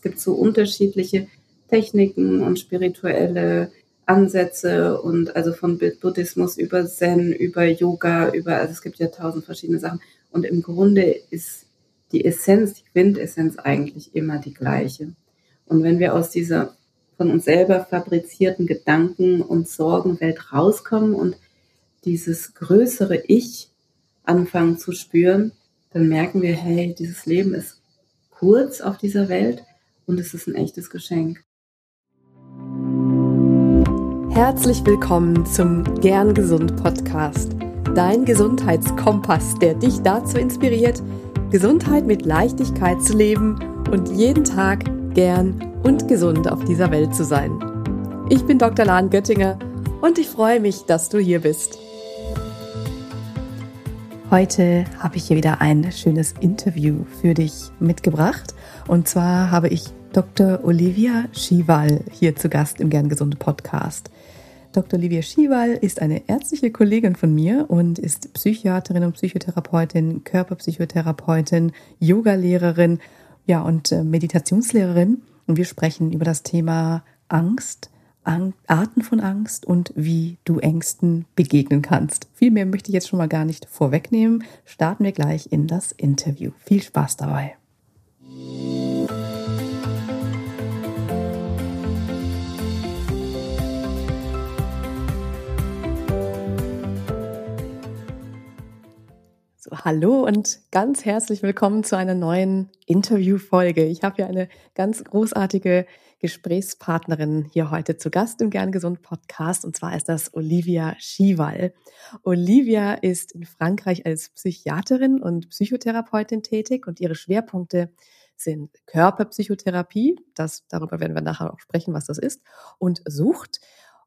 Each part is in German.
Es gibt so unterschiedliche Techniken und spirituelle Ansätze und also von Buddhismus über Zen, über Yoga, über, also es gibt ja tausend verschiedene Sachen. Und im Grunde ist die Essenz, die Quintessenz eigentlich immer die gleiche. Und wenn wir aus dieser von uns selber fabrizierten Gedanken und Sorgenwelt rauskommen und dieses größere Ich anfangen zu spüren, dann merken wir, hey, dieses Leben ist kurz auf dieser Welt und es ist ein echtes Geschenk. Herzlich willkommen zum Gern Gesund Podcast, dein Gesundheitskompass, der dich dazu inspiriert, Gesundheit mit Leichtigkeit zu leben und jeden Tag gern und gesund auf dieser Welt zu sein. Ich bin Dr. Lahn Göttinger und ich freue mich, dass du hier bist. Heute habe ich hier wieder ein schönes Interview für dich mitgebracht. Und zwar habe ich Dr. Olivia Schiwal hier zu Gast im Gern Gesunde Podcast. Dr. Olivia Schiwal ist eine ärztliche Kollegin von mir und ist Psychiaterin und Psychotherapeutin, Körperpsychotherapeutin, Yogalehrerin, ja, und äh, Meditationslehrerin. Und wir sprechen über das Thema Angst, Arten von Angst und wie du Ängsten begegnen kannst. Viel mehr möchte ich jetzt schon mal gar nicht vorwegnehmen. Starten wir gleich in das Interview. Viel Spaß dabei. Hallo und ganz herzlich willkommen zu einer neuen Interviewfolge. Ich habe hier eine ganz großartige Gesprächspartnerin hier heute zu Gast im Gern Gesund Podcast und zwar ist das Olivia Schiwal. Olivia ist in Frankreich als Psychiaterin und Psychotherapeutin tätig und ihre Schwerpunkte sind Körperpsychotherapie, das darüber werden wir nachher auch sprechen, was das ist, und Sucht.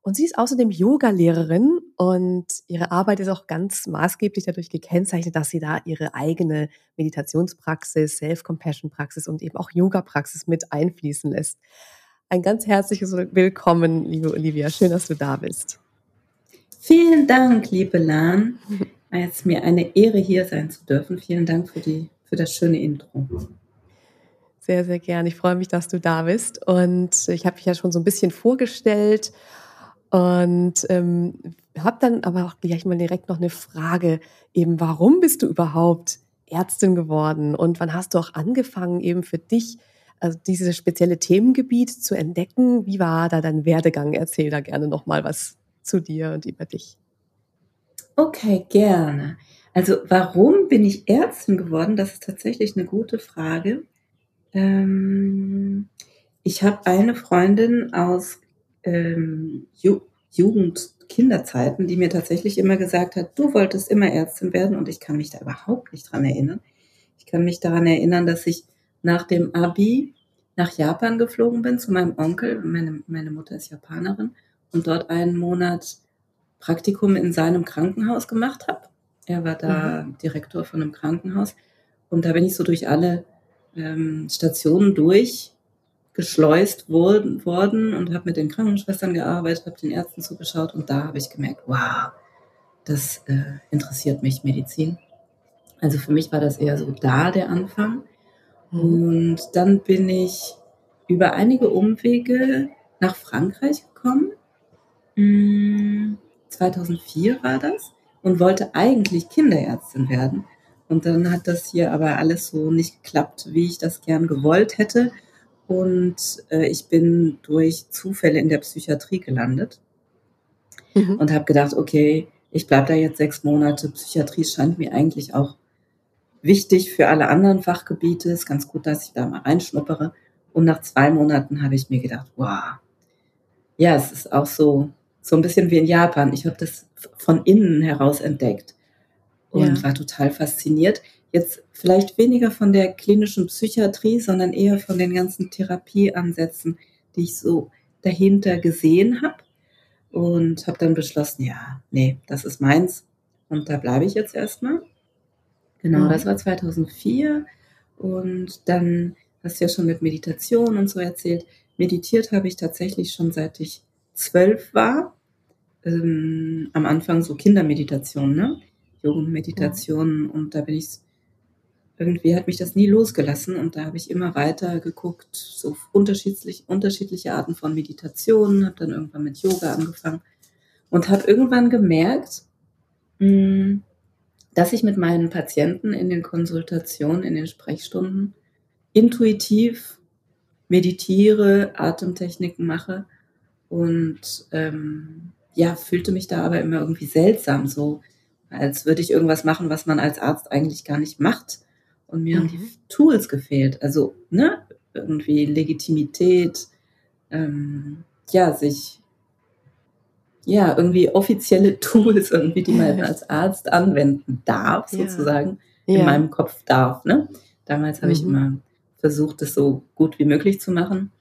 Und sie ist außerdem Yoga-Lehrerin und ihre Arbeit ist auch ganz maßgeblich dadurch gekennzeichnet, dass sie da ihre eigene Meditationspraxis, Self-Compassion-Praxis und eben auch Yoga-Praxis mit einfließen lässt. Ein ganz herzliches Willkommen, liebe Olivia. Schön, dass du da bist. Vielen Dank, liebe Lan. Es ist mir eine Ehre, hier sein zu dürfen. Vielen Dank für, die, für das schöne Intro. Sehr, sehr gern. Ich freue mich, dass du da bist. Und ich habe dich ja schon so ein bisschen vorgestellt und ähm, habe dann aber auch gleich mal direkt noch eine Frage, eben warum bist du überhaupt Ärztin geworden und wann hast du auch angefangen, eben für dich also dieses spezielle Themengebiet zu entdecken. Wie war da dein Werdegang? Erzähl da gerne nochmal was zu dir und über dich. Okay, gerne. Also warum bin ich Ärztin geworden? Das ist tatsächlich eine gute Frage. Ähm, ich habe eine Freundin aus ähm, Ju Jugend, Kinderzeiten, die mir tatsächlich immer gesagt hat, du wolltest immer Ärztin werden und ich kann mich da überhaupt nicht dran erinnern. Ich kann mich daran erinnern, dass ich nach dem Abi nach Japan geflogen bin zu meinem Onkel. Meine, meine Mutter ist Japanerin und dort einen Monat Praktikum in seinem Krankenhaus gemacht habe. Er war da mhm. Direktor von einem Krankenhaus und da bin ich so durch alle ähm, Stationen durchgeschleust worden, worden und habe mit den Krankenschwestern gearbeitet, habe den Ärzten zugeschaut und da habe ich gemerkt, wow, das äh, interessiert mich Medizin. Also für mich war das eher so da der Anfang. Und dann bin ich über einige Umwege nach Frankreich gekommen. 2004 hm, war das und wollte eigentlich Kinderärztin werden. Und dann hat das hier aber alles so nicht geklappt, wie ich das gern gewollt hätte. Und äh, ich bin durch Zufälle in der Psychiatrie gelandet mhm. und habe gedacht, okay, ich bleibe da jetzt sechs Monate. Psychiatrie scheint mir eigentlich auch wichtig für alle anderen Fachgebiete. Ist ganz gut, dass ich da mal reinschnuppere. Und nach zwei Monaten habe ich mir gedacht, wow, ja, es ist auch so, so ein bisschen wie in Japan. Ich habe das von innen heraus entdeckt und ja. war total fasziniert. Jetzt vielleicht weniger von der klinischen Psychiatrie, sondern eher von den ganzen Therapieansätzen, die ich so dahinter gesehen habe. Und habe dann beschlossen, ja, nee, das ist meins. Und da bleibe ich jetzt erstmal. Genau, das war 2004. Und dann hast du ja schon mit Meditation und so erzählt. Meditiert habe ich tatsächlich schon seit ich zwölf war. Ähm, am Anfang so Kindermeditation, ne? Jugendmeditation. Und da bin ich irgendwie hat mich das nie losgelassen und da habe ich immer weiter geguckt, so unterschiedlich, unterschiedliche Arten von Meditationen, habe dann irgendwann mit Yoga angefangen und habe irgendwann gemerkt, hm, dass ich mit meinen Patienten in den Konsultationen, in den Sprechstunden intuitiv meditiere, Atemtechniken mache und ähm, ja, fühlte mich da aber immer irgendwie seltsam, so als würde ich irgendwas machen, was man als Arzt eigentlich gar nicht macht. Und mir mhm. haben die. Tools gefehlt. Also, ne, irgendwie Legitimität, ähm, ja, sich, ja, irgendwie offizielle Tools irgendwie, die man als Arzt anwenden darf, sozusagen, ja. in meinem Kopf darf, ne. Damals habe mhm. ich immer versucht, das so gut wie möglich zu machen.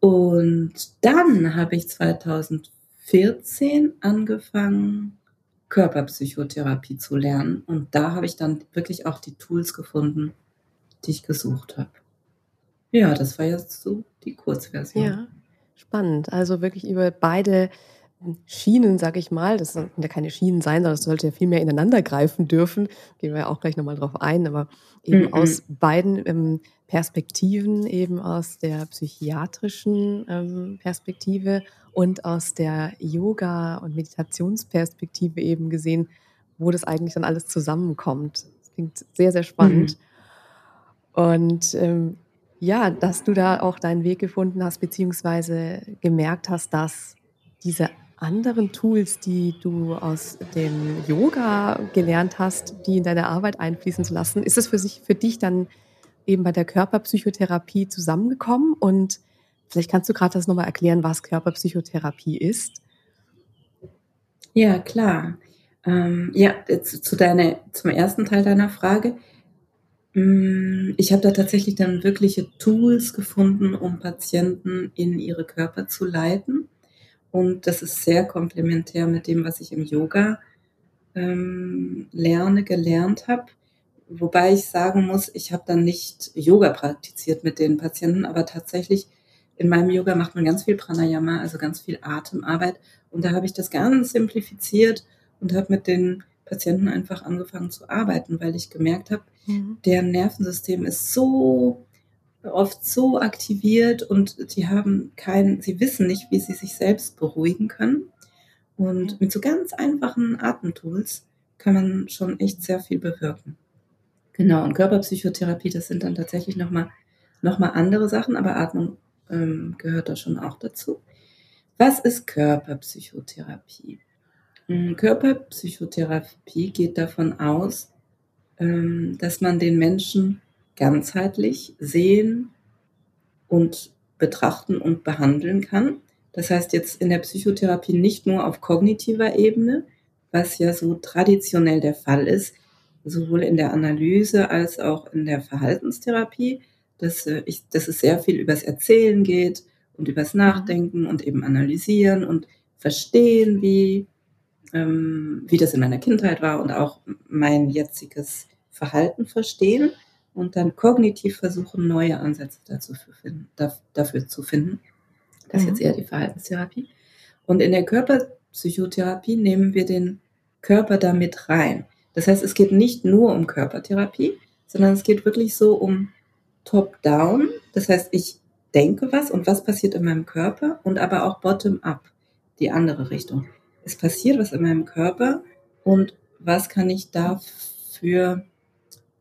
Und dann habe ich 2014 angefangen, Körperpsychotherapie zu lernen. Und da habe ich dann wirklich auch die Tools gefunden, die ich gesucht habe. Ja, das war jetzt so die Kurzversion. Ja, spannend. Also wirklich über beide Schienen, sag ich mal, das sollten ja keine Schienen sein, sondern es sollte ja viel mehr ineinander greifen dürfen. Gehen wir ja auch gleich nochmal drauf ein, aber eben mhm. aus beiden ähm, Perspektiven, eben aus der psychiatrischen ähm, Perspektive und aus der Yoga- und Meditationsperspektive eben gesehen, wo das eigentlich dann alles zusammenkommt. Das klingt sehr, sehr spannend. Mhm. Und ähm, ja, dass du da auch deinen Weg gefunden hast, beziehungsweise gemerkt hast, dass diese anderen Tools, die du aus dem Yoga gelernt hast, die in deine Arbeit einfließen zu lassen, ist es für sich für dich dann eben bei der Körperpsychotherapie zusammengekommen und Vielleicht kannst du gerade das nochmal erklären, was Körperpsychotherapie ist. Ja, klar. Ähm, ja, zu, deiner, zum ersten Teil deiner Frage. Mm, ich habe da tatsächlich dann wirkliche Tools gefunden, um Patienten in ihre Körper zu leiten. Und das ist sehr komplementär mit dem, was ich im Yoga ähm, lerne, gelernt habe. Wobei ich sagen muss, ich habe dann nicht Yoga praktiziert mit den Patienten, aber tatsächlich in meinem Yoga macht man ganz viel Pranayama, also ganz viel Atemarbeit. Und da habe ich das ganz simplifiziert und habe mit den Patienten einfach angefangen zu arbeiten, weil ich gemerkt habe, mhm. deren Nervensystem ist so oft so aktiviert und die haben kein, sie wissen nicht, wie sie sich selbst beruhigen können. Und mit so ganz einfachen Atemtools kann man schon echt sehr viel bewirken. Genau, und Körperpsychotherapie, das sind dann tatsächlich nochmal noch mal andere Sachen, aber Atmung ähm, gehört da schon auch dazu. Was ist Körperpsychotherapie? Hm, Körperpsychotherapie geht davon aus, ähm, dass man den Menschen ganzheitlich sehen und betrachten und behandeln kann. Das heißt jetzt in der Psychotherapie nicht nur auf kognitiver Ebene, was ja so traditionell der Fall ist, sowohl in der Analyse als auch in der Verhaltenstherapie, dass, äh, ich, dass es sehr viel übers Erzählen geht und übers Nachdenken und eben analysieren und verstehen, wie, ähm, wie das in meiner Kindheit war und auch mein jetziges Verhalten verstehen und dann kognitiv versuchen, neue Ansätze dazu finden, dafür zu finden. Das ist jetzt mhm. eher die Verhaltenstherapie. Und in der Körperpsychotherapie nehmen wir den Körper damit rein. Das heißt, es geht nicht nur um Körpertherapie, sondern es geht wirklich so um top-down, das heißt, ich denke was und was passiert in meinem Körper und aber auch bottom-up, die andere Richtung. Es passiert was in meinem Körper und was kann ich dafür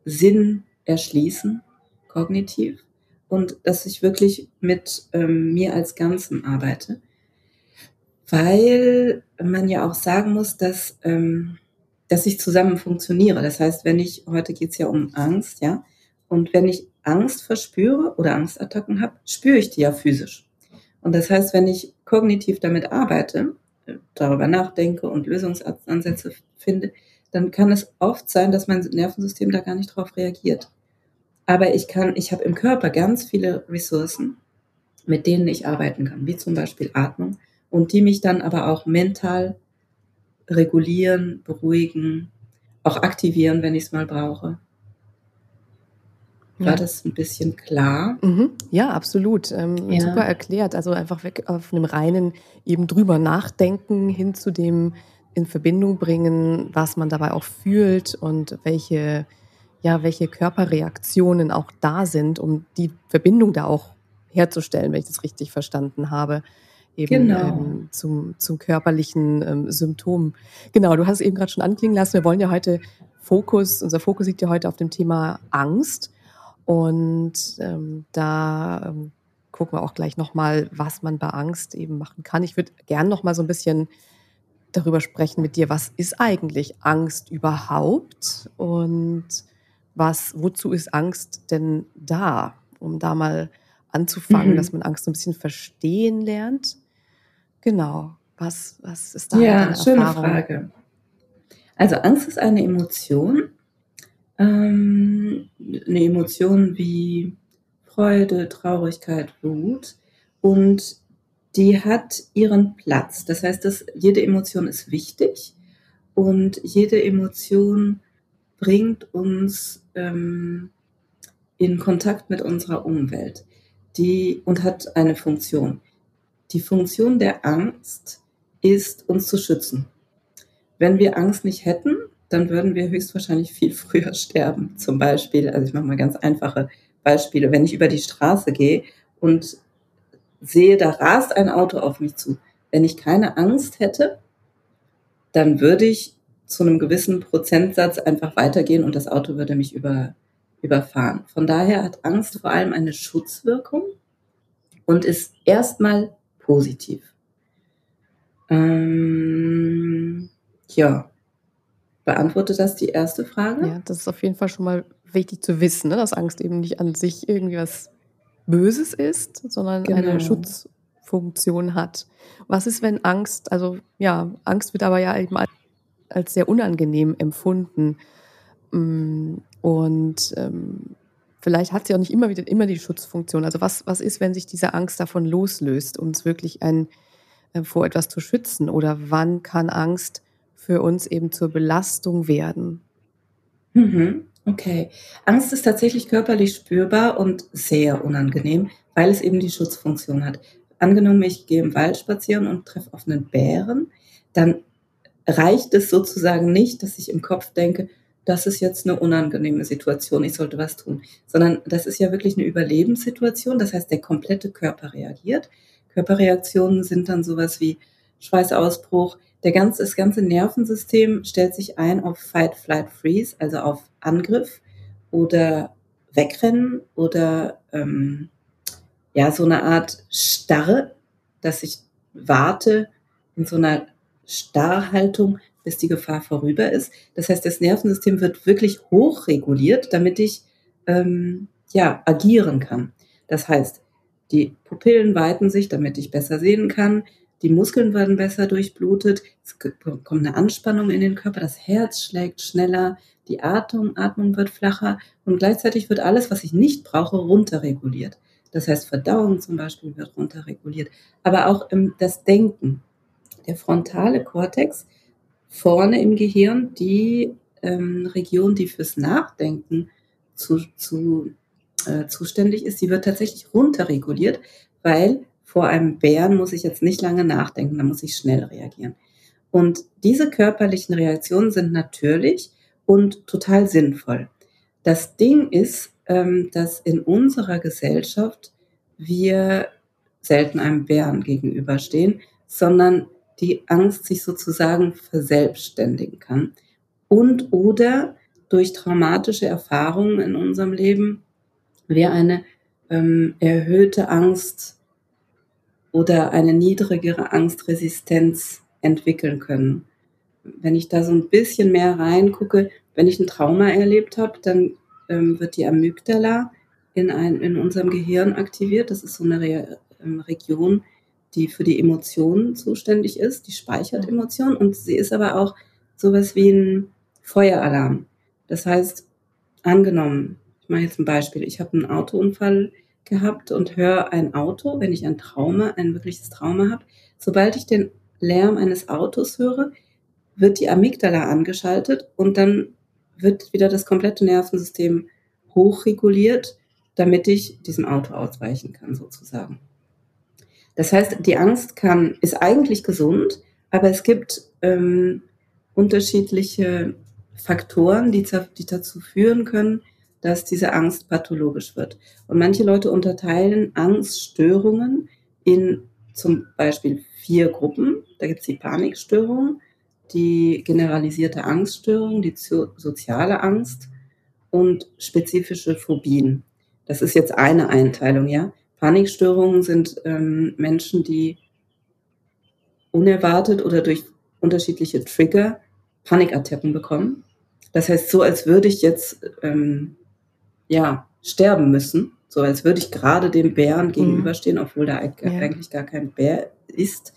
Sinn erschließen, kognitiv, und dass ich wirklich mit ähm, mir als Ganzem arbeite. Weil man ja auch sagen muss, dass, ähm, dass ich zusammen funktioniere. Das heißt, wenn ich, heute geht es ja um Angst, ja, und wenn ich Angst verspüre oder Angstattacken habe, spüre ich die ja physisch. Und das heißt, wenn ich kognitiv damit arbeite, darüber nachdenke und Lösungsansätze finde, dann kann es oft sein, dass mein Nervensystem da gar nicht drauf reagiert. Aber ich kann, ich habe im Körper ganz viele Ressourcen, mit denen ich arbeiten kann, wie zum Beispiel Atmung, und die mich dann aber auch mental regulieren, beruhigen, auch aktivieren, wenn ich es mal brauche. War das ein bisschen klar? Mhm. Ja, absolut. Ähm, ja. Super erklärt. Also einfach weg auf einem reinen eben drüber nachdenken hin zu dem in Verbindung bringen, was man dabei auch fühlt und welche ja, welche Körperreaktionen auch da sind, um die Verbindung da auch herzustellen, wenn ich das richtig verstanden habe. Eben genau. ähm, zum, zum körperlichen ähm, Symptom. Genau, du hast es eben gerade schon anklingen lassen. Wir wollen ja heute Fokus, unser Fokus liegt ja heute auf dem Thema Angst. Und ähm, da ähm, gucken wir auch gleich nochmal, was man bei Angst eben machen kann. Ich würde gerne nochmal so ein bisschen darüber sprechen mit dir, was ist eigentlich Angst überhaupt und was, wozu ist Angst denn da, um da mal anzufangen, mhm. dass man Angst so ein bisschen verstehen lernt. Genau. Was, was ist da ja, schöne Erfahrung? Frage. Also Angst ist eine Emotion, ähm, eine Emotion wie Freude, Traurigkeit, Wut und die hat ihren Platz. Das heißt, dass jede Emotion ist wichtig und jede Emotion bringt uns ähm, in Kontakt mit unserer Umwelt die, und hat eine Funktion. Die Funktion der Angst ist, uns zu schützen. Wenn wir Angst nicht hätten, dann würden wir höchstwahrscheinlich viel früher sterben. Zum Beispiel, also ich mache mal ganz einfache Beispiele. Wenn ich über die Straße gehe und sehe, da rast ein Auto auf mich zu. Wenn ich keine Angst hätte, dann würde ich zu einem gewissen Prozentsatz einfach weitergehen und das Auto würde mich über, überfahren. Von daher hat Angst vor allem eine Schutzwirkung und ist erstmal positiv. Ähm, ja, beantwortet das die erste Frage? Ja, das ist auf jeden Fall schon mal wichtig zu wissen, ne? dass Angst eben nicht an sich irgendwie was Böses ist, sondern genau. eine Schutzfunktion hat. Was ist, wenn Angst, also ja, Angst wird aber ja eben als sehr unangenehm empfunden. Mm, und ähm, vielleicht hat sie auch nicht immer wieder immer die Schutzfunktion. Also was, was ist, wenn sich diese Angst davon loslöst, uns wirklich ein, äh, vor etwas zu schützen? Oder wann kann Angst für uns eben zur Belastung werden? Mhm. Okay. Angst ist tatsächlich körperlich spürbar und sehr unangenehm, weil es eben die Schutzfunktion hat. Angenommen, ich gehe im Wald spazieren und treffe auf einen Bären, dann reicht es sozusagen nicht, dass ich im Kopf denke, das ist jetzt eine unangenehme Situation, ich sollte was tun, sondern das ist ja wirklich eine Überlebenssituation. Das heißt, der komplette Körper reagiert. Körperreaktionen sind dann sowas wie Schweißausbruch, der ganze, das ganze Nervensystem stellt sich ein auf Fight, Flight, Freeze, also auf Angriff oder Wegrennen oder ähm, ja, so eine Art Starre, dass ich warte in so einer Starrhaltung, bis die Gefahr vorüber ist. Das heißt, das Nervensystem wird wirklich hochreguliert, damit ich ähm, ja agieren kann. Das heißt, die Pupillen weiten sich, damit ich besser sehen kann die Muskeln werden besser durchblutet, es kommt eine Anspannung in den Körper, das Herz schlägt schneller, die Atmung, Atmung wird flacher und gleichzeitig wird alles, was ich nicht brauche, runterreguliert. Das heißt, Verdauung zum Beispiel wird runterreguliert, aber auch das Denken. Der frontale Kortex vorne im Gehirn, die ähm, Region, die fürs Nachdenken zu, zu, äh, zuständig ist, die wird tatsächlich runterreguliert, weil vor einem Bären muss ich jetzt nicht lange nachdenken, da muss ich schnell reagieren. Und diese körperlichen Reaktionen sind natürlich und total sinnvoll. Das Ding ist, ähm, dass in unserer Gesellschaft wir selten einem Bären gegenüberstehen, sondern die Angst sich sozusagen verselbstständigen kann und oder durch traumatische Erfahrungen in unserem Leben wir eine ähm, erhöhte Angst oder eine niedrigere Angstresistenz entwickeln können. Wenn ich da so ein bisschen mehr reingucke, wenn ich ein Trauma erlebt habe, dann ähm, wird die Amygdala in, ein, in unserem Gehirn aktiviert. Das ist so eine Re ähm, Region, die für die Emotionen zuständig ist. Die speichert Emotionen und sie ist aber auch sowas wie ein Feueralarm. Das heißt, angenommen, ich mache jetzt ein Beispiel, ich habe einen Autounfall gehabt und höre ein Auto, wenn ich ein Trauma, ein wirkliches Trauma habe. Sobald ich den Lärm eines Autos höre, wird die Amygdala angeschaltet und dann wird wieder das komplette Nervensystem hochreguliert, damit ich diesem Auto ausweichen kann, sozusagen. Das heißt, die Angst kann, ist eigentlich gesund, aber es gibt ähm, unterschiedliche Faktoren, die, die dazu führen können, dass diese Angst pathologisch wird. Und manche Leute unterteilen Angststörungen in zum Beispiel vier Gruppen. Da gibt es die Panikstörung, die generalisierte Angststörung, die soziale Angst und spezifische Phobien. Das ist jetzt eine Einteilung, ja. Panikstörungen sind ähm, Menschen, die unerwartet oder durch unterschiedliche Trigger Panikattacken bekommen. Das heißt, so als würde ich jetzt ähm, ja sterben müssen, so als würde ich gerade dem Bären mhm. gegenüberstehen, obwohl da eigentlich gar kein Bär ist.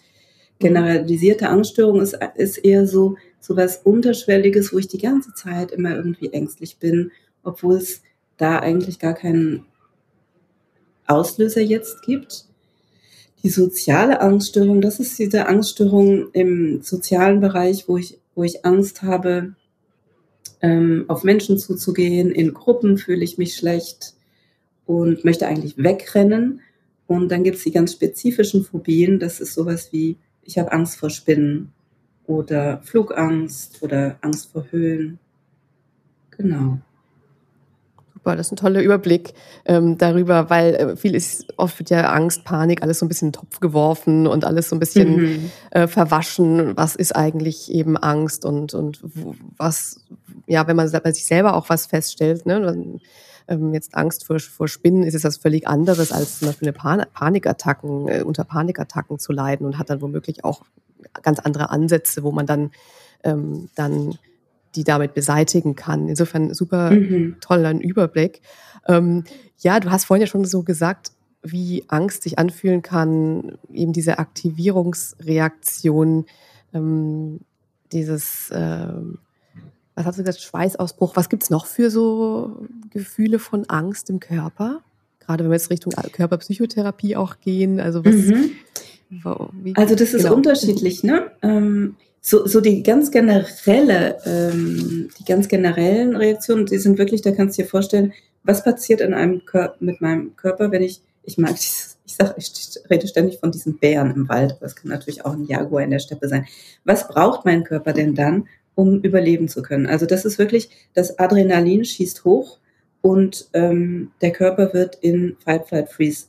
Generalisierte Angststörung ist, ist eher so, so was Unterschwelliges, wo ich die ganze Zeit immer irgendwie ängstlich bin, obwohl es da eigentlich gar keinen Auslöser jetzt gibt. Die soziale Angststörung, das ist diese Angststörung im sozialen Bereich, wo ich, wo ich Angst habe, ähm, auf Menschen zuzugehen. In Gruppen fühle ich mich schlecht und möchte eigentlich wegrennen. Und dann gibt es die ganz spezifischen Phobien. Das ist sowas wie, ich habe Angst vor Spinnen oder Flugangst oder Angst vor Höhlen. Genau. Super, das ist ein toller Überblick ähm, darüber, weil äh, viel ist oft wird ja Angst, Panik, alles so ein bisschen in den Topf geworfen und alles so ein bisschen mhm. äh, verwaschen. Was ist eigentlich eben Angst und und was, ja, wenn man bei sich selber auch was feststellt, ne? Ähm, jetzt Angst vor, vor Spinnen ist es das völlig anderes, als zum Beispiel eine Pan Panikattacken, äh, unter Panikattacken zu leiden und hat dann womöglich auch ganz andere Ansätze, wo man dann, ähm, dann die damit beseitigen kann. Insofern super mhm. toller Überblick. Ähm, ja, du hast vorhin ja schon so gesagt, wie Angst sich anfühlen kann, eben diese Aktivierungsreaktion, ähm, dieses, äh, was hast du gesagt, Schweißausbruch. Was gibt's noch für so Gefühle von Angst im Körper? Gerade wenn wir jetzt Richtung Körperpsychotherapie auch gehen. Also was? Mhm. Wie, also das ist genau. unterschiedlich, ne? Ähm, so, so die ganz generelle, ähm, die ganz generellen Reaktionen, die sind wirklich, da kannst du dir vorstellen, was passiert in einem Kör mit meinem Körper, wenn ich, ich mag dieses, ich sag, ich rede ständig von diesen Bären im Wald, aber es kann natürlich auch ein Jaguar in der Steppe sein. Was braucht mein Körper denn dann, um überleben zu können? Also das ist wirklich, das Adrenalin schießt hoch und ähm, der Körper wird in Fight, Flight, Freeze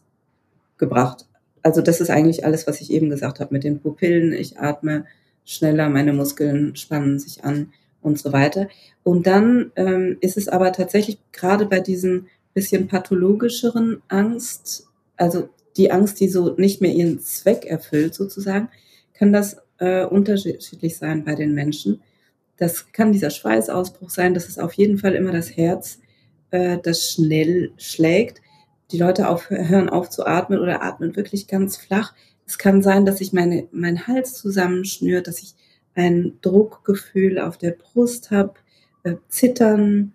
gebracht. Also das ist eigentlich alles, was ich eben gesagt habe mit den Pupillen. Ich atme schneller, meine Muskeln spannen sich an und so weiter. Und dann ähm, ist es aber tatsächlich gerade bei diesen bisschen pathologischeren Angst, also die Angst, die so nicht mehr ihren Zweck erfüllt sozusagen, kann das äh, unterschiedlich sein bei den Menschen. Das kann dieser Schweißausbruch sein, das ist auf jeden Fall immer das Herz, äh, das schnell schlägt. Die Leute auf, hören auf zu atmen oder atmen wirklich ganz flach. Es kann sein, dass sich meine, mein Hals zusammenschnürt, dass ich ein Druckgefühl auf der Brust habe, äh, Zittern,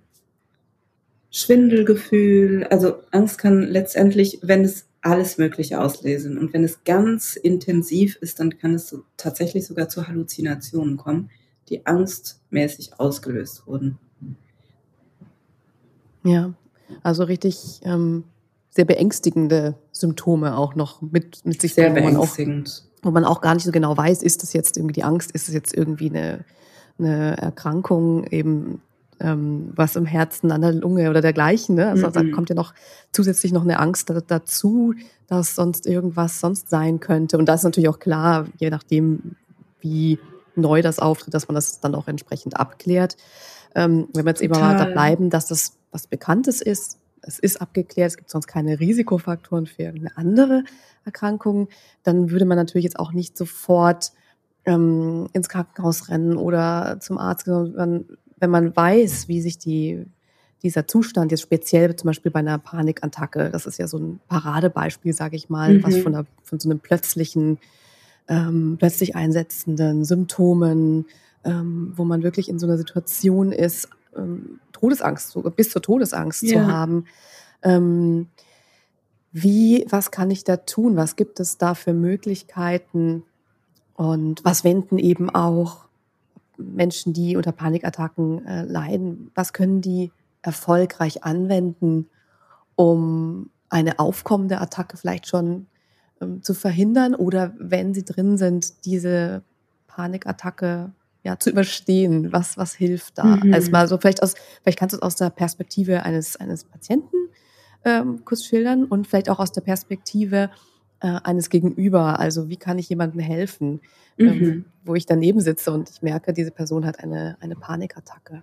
Schwindelgefühl. Also Angst kann letztendlich, wenn es alles Mögliche auslesen und wenn es ganz intensiv ist, dann kann es so, tatsächlich sogar zu Halluzinationen kommen, die angstmäßig ausgelöst wurden. Ja, also richtig ähm, sehr beängstigende Symptome auch noch mit, mit sich sehr beängstigend. Auch, wo man auch gar nicht so genau weiß, ist das jetzt irgendwie die Angst, ist das jetzt irgendwie eine, eine Erkrankung eben ähm, was im Herzen, an der Lunge oder dergleichen. Ne? Also mm -mm. da kommt ja noch zusätzlich noch eine Angst dazu, dass sonst irgendwas sonst sein könnte. Und da ist natürlich auch klar, je nachdem, wie neu das auftritt, dass man das dann auch entsprechend abklärt. Ähm, wenn wir jetzt Total. eben mal da bleiben, dass das was Bekanntes ist, es ist abgeklärt, es gibt sonst keine Risikofaktoren für irgendeine andere Erkrankung, dann würde man natürlich jetzt auch nicht sofort ähm, ins Krankenhaus rennen oder zum Arzt, wenn, wenn man weiß, wie sich die, dieser Zustand jetzt speziell zum Beispiel bei einer Panikattacke, das ist ja so ein Paradebeispiel, sage ich mal, mhm. was von, der, von so einem plötzlichen, ähm, plötzlich einsetzenden Symptomen, ähm, wo man wirklich in so einer Situation ist, ähm, Todesangst, bis zur Todesangst ja. zu haben. Ähm, wie, was kann ich da tun? Was gibt es da für Möglichkeiten? Und was wenden eben auch Menschen, die unter Panikattacken äh, leiden, was können die erfolgreich anwenden, um eine aufkommende Attacke vielleicht schon ähm, zu verhindern oder wenn sie drin sind, diese Panikattacke ja, zu überstehen? Was, was hilft da? Mhm. Also mal so vielleicht aus, vielleicht kannst du es aus der Perspektive eines, eines Patienten ähm, kurz schildern und vielleicht auch aus der Perspektive äh, eines Gegenüber. Also wie kann ich jemandem helfen, ähm, mhm. ähm, wo ich daneben sitze und ich merke, diese Person hat eine, eine Panikattacke?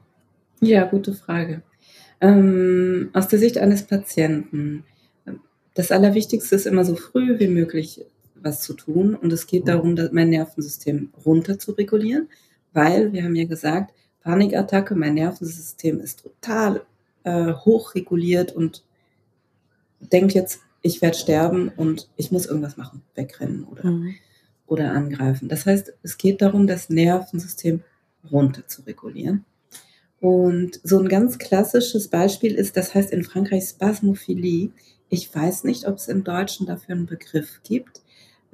Ja, gute Frage. Ähm, aus der Sicht eines Patienten. Das Allerwichtigste ist immer so früh wie möglich was zu tun. Und es geht darum, mein Nervensystem runter zu regulieren, weil wir haben ja gesagt, Panikattacke, mein Nervensystem ist total äh, hochreguliert und denkt jetzt, ich werde sterben und ich muss irgendwas machen, wegrennen oder, mhm. oder angreifen. Das heißt, es geht darum, das Nervensystem runter zu regulieren. Und so ein ganz klassisches Beispiel ist, das heißt in Frankreich Spasmophilie. Ich weiß nicht, ob es im Deutschen dafür einen Begriff gibt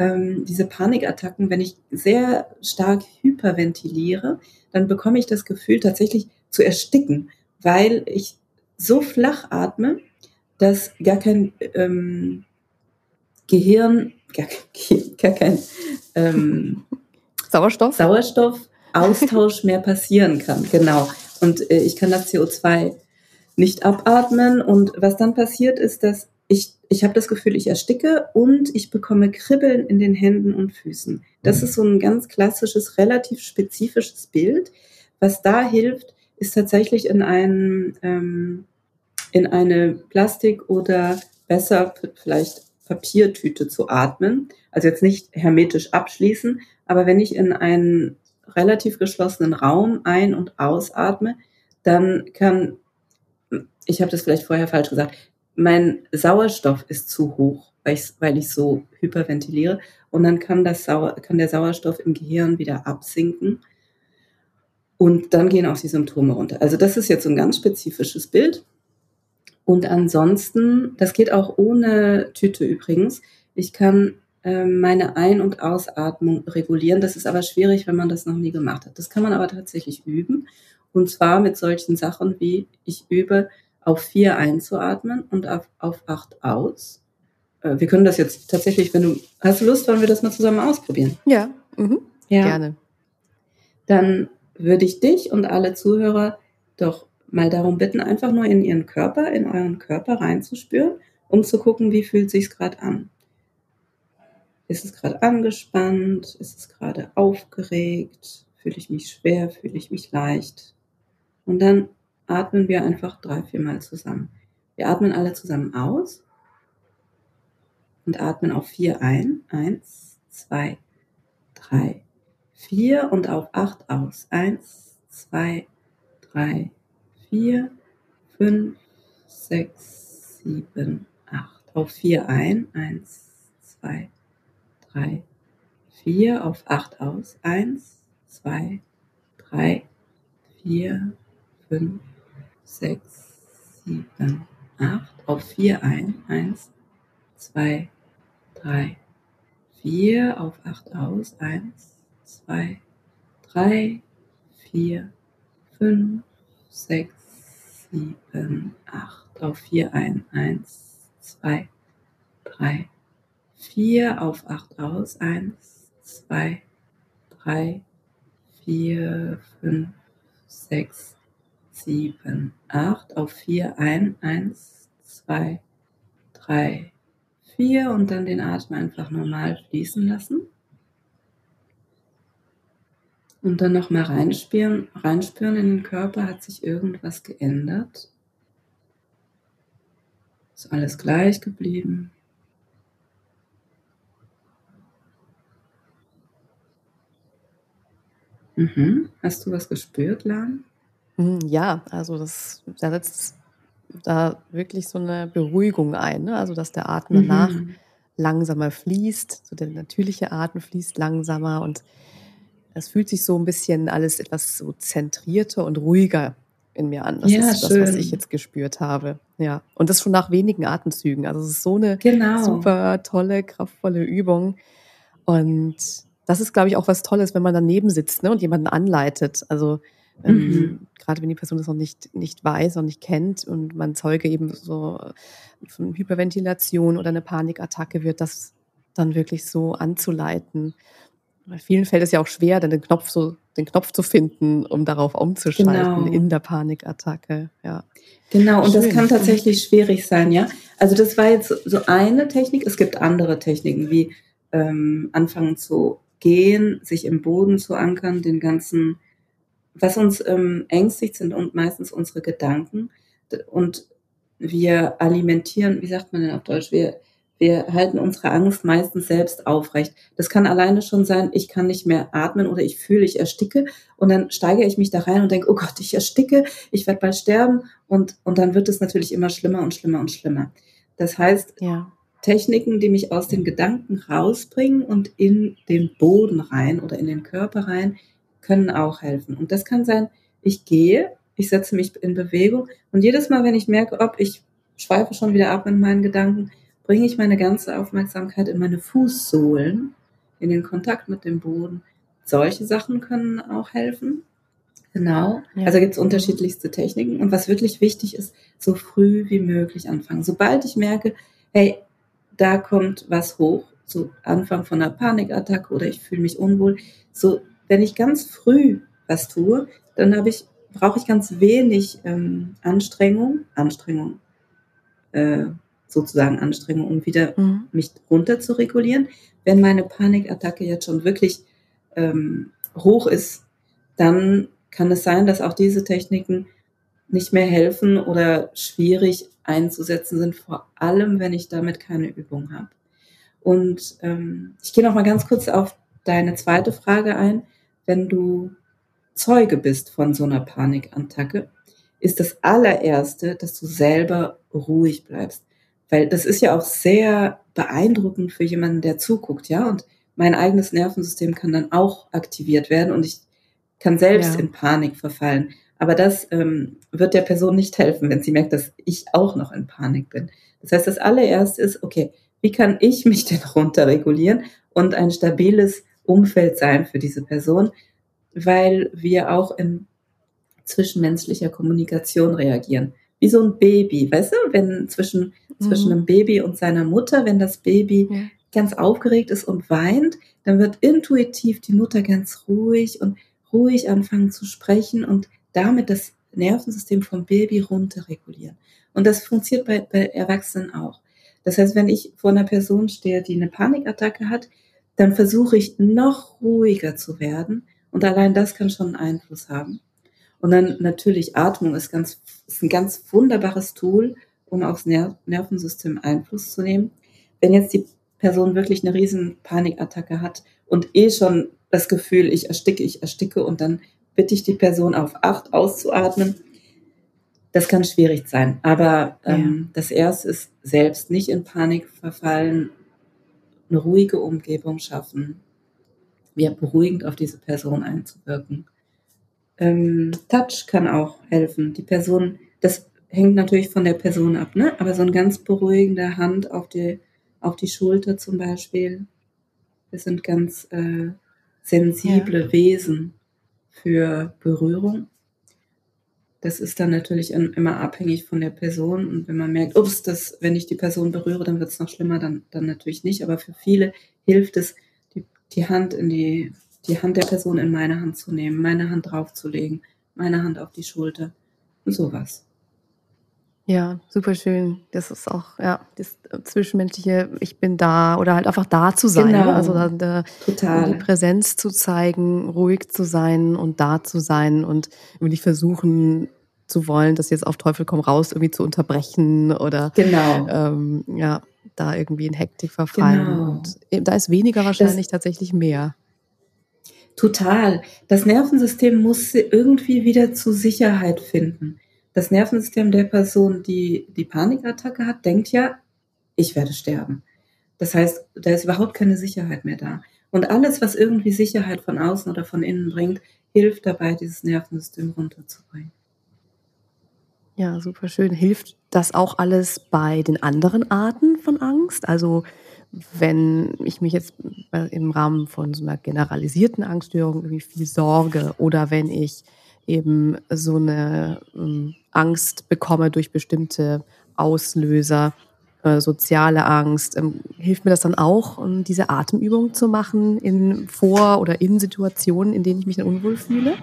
ähm, diese Panikattacken, wenn ich sehr stark hyperventiliere, dann bekomme ich das Gefühl tatsächlich zu ersticken, weil ich so flach atme, dass gar kein ähm, Gehirn, gar, gar kein ähm, Sauerstoff? Sauerstoffaustausch mehr passieren kann. Genau. Und äh, ich kann das CO2 nicht abatmen. Und was dann passiert ist, dass ich, ich habe das Gefühl, ich ersticke und ich bekomme Kribbeln in den Händen und Füßen. Das mhm. ist so ein ganz klassisches, relativ spezifisches Bild. Was da hilft, ist tatsächlich in, einen, ähm, in eine Plastik- oder besser vielleicht Papiertüte zu atmen. Also jetzt nicht hermetisch abschließen, aber wenn ich in einen relativ geschlossenen Raum ein- und ausatme, dann kann, ich habe das vielleicht vorher falsch gesagt, mein Sauerstoff ist zu hoch, weil ich, weil ich so hyperventiliere. Und dann kann, das Sauer, kann der Sauerstoff im Gehirn wieder absinken. Und dann gehen auch die Symptome runter. Also das ist jetzt so ein ganz spezifisches Bild. Und ansonsten, das geht auch ohne Tüte übrigens. Ich kann äh, meine Ein- und Ausatmung regulieren. Das ist aber schwierig, wenn man das noch nie gemacht hat. Das kann man aber tatsächlich üben. Und zwar mit solchen Sachen wie ich übe auf vier einzuatmen und auf, auf acht aus. Äh, wir können das jetzt tatsächlich, wenn du, hast du Lust, wollen wir das mal zusammen ausprobieren? Ja, mhm. ja. gerne. Dann würde ich dich und alle Zuhörer doch mal darum bitten, einfach nur in ihren Körper, in euren Körper reinzuspüren, um zu gucken, wie fühlt sich's gerade an. Ist es gerade angespannt? Ist es gerade aufgeregt? Fühle ich mich schwer? Fühle ich mich leicht? Und dann atmen wir einfach drei, vier Mal zusammen. Wir atmen alle zusammen aus und atmen auf vier ein. Eins, zwei, drei, vier und auf acht aus. Eins, zwei, drei, vier, fünf, sechs, sieben, acht. Auf vier ein. Eins, zwei, drei, vier. Auf acht aus. Eins, zwei, drei, vier, fünf, sechs, sieben, acht. Auf vier ein. Eins, zwei, drei, vier. Auf acht aus. Eins, zwei, drei, vier, fünf, sechs, sieben, acht. Auf vier ein. Eins, zwei, drei, vier. Auf acht aus. Eins, zwei, drei, vier, fünf, sechs, sieben, acht, auf vier ein, eins, zwei, drei, vier und dann den Atem einfach normal fließen lassen. Und dann nochmal reinspüren, reinspüren in den Körper, hat sich irgendwas geändert? Ist alles gleich geblieben? Mhm. Hast du was gespürt, Lan? Hm, ja, also das da setzt da wirklich so eine Beruhigung ein, ne? Also, dass der Atem danach Mhm. langsamer fließt, so der natürliche Atem fließt langsamer und es fühlt sich so ein bisschen alles etwas so zentrierter und ruhiger in mir an. Das Ja, ist das, was ich jetzt gespürt habe. Ja, und das schon nach wenigen Atemzügen. Also, es ist so eine Genau. super tolle, kraftvolle Übung und das ist, glaube ich, auch was Tolles, wenn man daneben sitzt, ne, und jemanden anleitet. Also mhm. Gerade wenn die Person das noch nicht, nicht weiß und nicht kennt und man Zeuge eben so von Hyperventilation oder eine Panikattacke wird, das dann wirklich so anzuleiten. Bei vielen fällt es ja auch schwer, dann den Knopf so den Knopf zu finden, um darauf umzuschalten Genau. in der Panikattacke. Ja. Genau, und das Schön. kann tatsächlich schwierig sein, ja. Also das war jetzt so eine Technik. Es gibt andere Techniken, wie ähm, anfangen zu gehen, sich im Boden zu ankern, den ganzen, was uns ähm, ängstigt, sind und meistens unsere Gedanken. Und wir alimentieren, wie sagt man denn auf Deutsch, wir, wir halten unsere Angst meistens selbst aufrecht. Das kann alleine schon sein, ich kann nicht mehr atmen oder ich fühle, ich ersticke und dann steigere ich mich da rein und denke, oh Gott, ich ersticke, ich werde bald sterben und, und dann wird es natürlich immer schlimmer und schlimmer und schlimmer. Das heißt, Ja. Techniken, die mich aus den Gedanken rausbringen und in den Boden rein oder in den Körper rein, können auch helfen. Und das kann sein, ich gehe, ich setze mich in Bewegung und jedes Mal, wenn ich merke, ob ich schweife schon wieder ab in meinen Gedanken, bringe ich meine ganze Aufmerksamkeit in meine Fußsohlen, in den Kontakt mit dem Boden. Solche Sachen können auch helfen. Genau. Ja. Also gibt es unterschiedlichste Techniken. Und was wirklich wichtig ist, so früh wie möglich anfangen. Sobald ich merke, hey, da kommt was hoch, zu Anfang von einer Panikattacke oder ich fühle mich unwohl. So, wenn ich ganz früh was tue, dann habe ich, brauche ich ganz wenig ähm, Anstrengung, Anstrengung, äh, sozusagen Anstrengung, um wieder Mhm. mich runter zu regulieren. Wenn meine Panikattacke jetzt schon wirklich ähm, hoch ist, dann kann es sein, dass auch diese Techniken nicht mehr helfen oder schwierig einzusetzen sind, vor allem wenn ich damit keine Übung habe. Und ähm, ich gehe noch mal ganz kurz auf deine zweite Frage ein. Wenn du Zeuge bist von so einer Panikattacke, ist das allererste, dass du selber ruhig bleibst. Weil das ist ja auch sehr beeindruckend für jemanden, der zuguckt, ja. Und mein eigenes Nervensystem kann dann auch aktiviert werden und ich kann selbst Ja. in Panik verfallen. Aber das ähm, wird der Person nicht helfen, wenn sie merkt, dass ich auch noch in Panik bin. Das heißt, das allererste ist, okay, wie kann ich mich denn runterregulieren und ein stabiles Umfeld sein für diese Person, weil wir auch in zwischenmenschlicher Kommunikation reagieren. Wie so ein Baby, weißt du, wenn zwischen, zwischen Mhm. einem Baby und seiner Mutter, wenn das Baby Ja. ganz aufgeregt ist und weint, dann wird intuitiv die Mutter ganz ruhig und ruhig anfangen zu sprechen und damit das Nervensystem vom Baby runterregulieren. Und das funktioniert bei, bei Erwachsenen auch. Das heißt, wenn ich vor einer Person stehe, die eine Panikattacke hat, dann versuche ich noch ruhiger zu werden und allein das kann schon einen Einfluss haben. Und dann natürlich Atmung ist ganz, ist ein ganz wunderbares Tool, um aufs Ner Nervensystem Einfluss zu nehmen. Wenn jetzt die Person wirklich eine riesen Panikattacke hat und eh schon das Gefühl, ich ersticke, ich ersticke und dann bitte ich die Person auf acht auszuatmen. Das kann schwierig sein. Aber ähm, das erste ist selbst nicht in Panik verfallen, eine ruhige Umgebung schaffen, ja, beruhigend auf diese Person einzuwirken. Ähm, Touch kann auch helfen. Die Person, das hängt natürlich von der Person ab, ne? Aber so ein ganz beruhigender Hand auf die, auf die Schulter zum Beispiel. Wir sind ganz äh, sensible Wesen für Berührung. Das ist dann natürlich immer abhängig von der Person. Und wenn man merkt, ups, das, wenn ich die Person berühre, dann wird es noch schlimmer, dann, dann natürlich nicht. Aber für viele hilft es, die, die Hand in die, die Hand der Person in meine Hand zu nehmen, meine Hand draufzulegen, meine Hand auf die Schulter und sowas. Ja, super schön. Das ist auch, ja, das zwischenmenschliche, ich bin da oder halt einfach da zu sein. Genau. Ne? Also da, da Total. die Präsenz zu zeigen, ruhig zu sein und da zu sein und nicht versuchen zu wollen, das jetzt auf Teufel komm raus irgendwie zu unterbrechen oder Genau. ähm, ja, da irgendwie in Hektik verfallen. Genau. Und eben, da ist weniger wahrscheinlich tatsächlich mehr. Total. Das Nervensystem muss irgendwie wieder zu Sicherheit finden. Das Nervensystem der Person, die die Panikattacke hat, denkt ja, ich werde sterben. Das heißt, da ist überhaupt keine Sicherheit mehr da. Und alles, was irgendwie Sicherheit von außen oder von innen bringt, hilft dabei, dieses Nervensystem runterzubringen. Ja, super schön. Hilft das auch alles bei den anderen Arten von Angst? Also wenn ich mich jetzt im Rahmen von so einer generalisierten Angststörung irgendwie viel sorge oder wenn ich eben so eine ähm, Angst bekomme durch bestimmte Auslöser, äh, soziale Angst. Ähm, hilft mir das dann auch, um diese Atemübung zu machen in vor oder in Situationen, in denen ich mich dann unwohl fühle?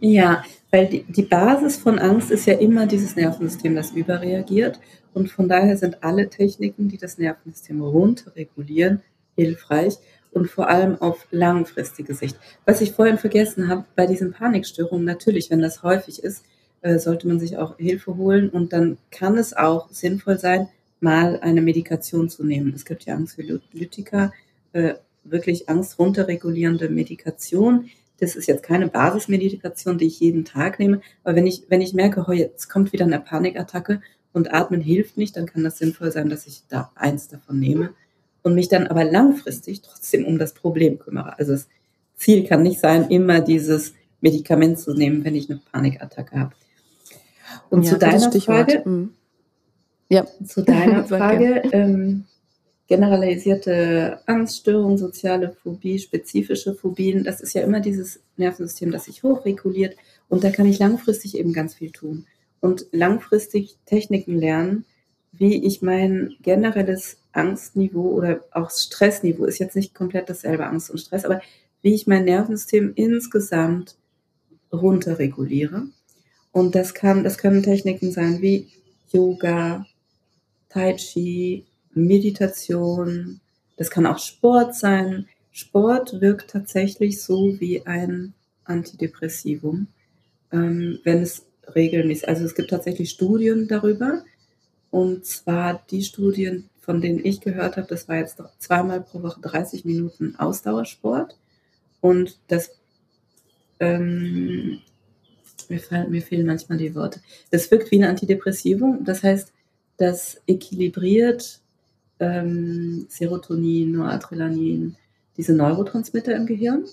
Ja, weil die, die Basis von Angst ist ja immer dieses Nervensystem, das überreagiert. Und von daher sind alle Techniken, die das Nervensystem runterregulieren, hilfreich und vor allem auf langfristige Sicht. Was ich vorhin vergessen habe, bei diesen Panikstörungen, natürlich, wenn das häufig ist, äh, sollte man sich auch Hilfe holen und dann kann es auch sinnvoll sein, mal eine Medikation zu nehmen. Es gibt ja Anxiolytika, äh, wirklich angstrunterregulierende Medikation. Das ist jetzt keine Basismedikation, die ich jeden Tag nehme. Aber wenn ich, wenn ich merke, oh, jetzt kommt wieder eine Panikattacke und Atmen hilft nicht, dann kann das sinnvoll sein, dass ich da eins davon nehme und mich dann aber langfristig trotzdem um das Problem kümmere. Also das Ziel kann nicht sein, immer dieses Medikament zu nehmen, wenn ich eine Panikattacke habe. Und ja, zu deiner Frage, mhm. ja. zu deiner Frage, ähm, generalisierte Angststörung, soziale Phobie, spezifische Phobien, das ist ja immer dieses Nervensystem, das sich hochreguliert und da kann ich langfristig eben ganz viel tun und langfristig Techniken lernen, wie ich mein generelles Angstniveau oder auch Stressniveau ist jetzt nicht komplett dasselbe Angst und Stress, aber wie ich mein Nervensystem insgesamt runterreguliere. Und das kann, das können Techniken sein wie Yoga, Tai Chi, Meditation. Das kann auch Sport sein. Sport wirkt tatsächlich so wie ein Antidepressivum, ähm, wenn es regelmäßig, also es gibt tatsächlich Studien darüber. Und zwar die Studien, von denen ich gehört habe, das war jetzt zweimal pro Woche 30 Minuten Ausdauersport. Und das, ähm, mir, fallen, mir fehlen manchmal die Worte. Das wirkt wie ein Antidepressivum. Das heißt, das equilibriert ähm, Serotonin, Noradrenalin, diese Neurotransmitter im Gehirn.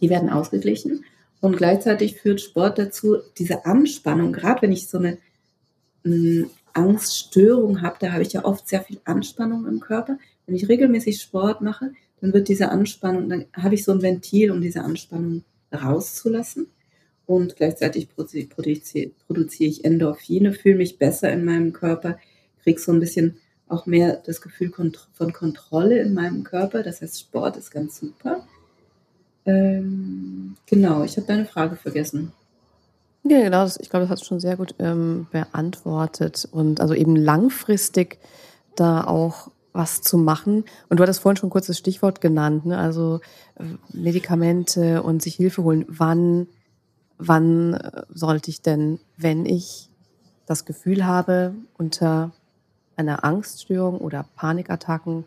Die werden ausgeglichen. Und gleichzeitig führt Sport dazu, diese Anspannung, gerade wenn ich so eine mh, Angststörung habe, da habe ich ja oft sehr viel Anspannung im Körper. Wenn ich regelmäßig Sport mache, dann wird diese Anspannung, dann habe ich so ein Ventil, um diese Anspannung rauszulassen. Und gleichzeitig produziere, produziere ich Endorphine, fühle mich besser in meinem Körper, kriege so ein bisschen auch mehr das Gefühl von Kontrolle in meinem Körper. Das heißt, Sport ist ganz super. Ähm, genau, ich habe deine Frage vergessen. Ja, genau. Ich glaube, das hast du schon sehr gut ähm, beantwortet. Und also eben langfristig da auch was zu machen. Und du hattest vorhin schon kurz das Stichwort genannt, ne? also äh, Medikamente und sich Hilfe holen. Wann, wann sollte ich denn, wenn ich das Gefühl habe, unter einer Angststörung oder Panikattacken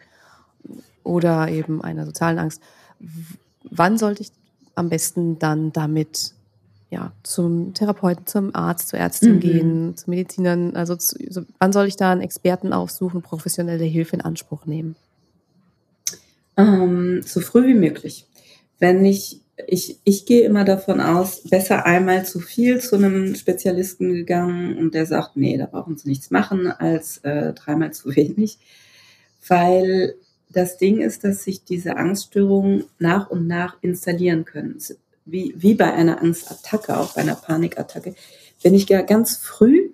oder eben einer sozialen Angst, wann sollte ich am besten dann damit ja, zum Therapeuten, zum Arzt, zur Ärztin mhm. gehen, zu Medizinern? Also zu, wann soll ich da einen Experten aufsuchen, professionelle Hilfe in Anspruch nehmen? Ähm, so früh wie möglich. Wenn ich, ich, ich gehe immer davon aus, besser einmal zu viel zu einem Spezialisten gegangen und der sagt, nee, da brauchen Sie nichts machen, als äh, dreimal zu wenig. Weil das Ding ist, dass sich diese Angststörungen nach und nach installieren können wie, wie bei einer Angstattacke, auch bei einer Panikattacke. Wenn ich ganz früh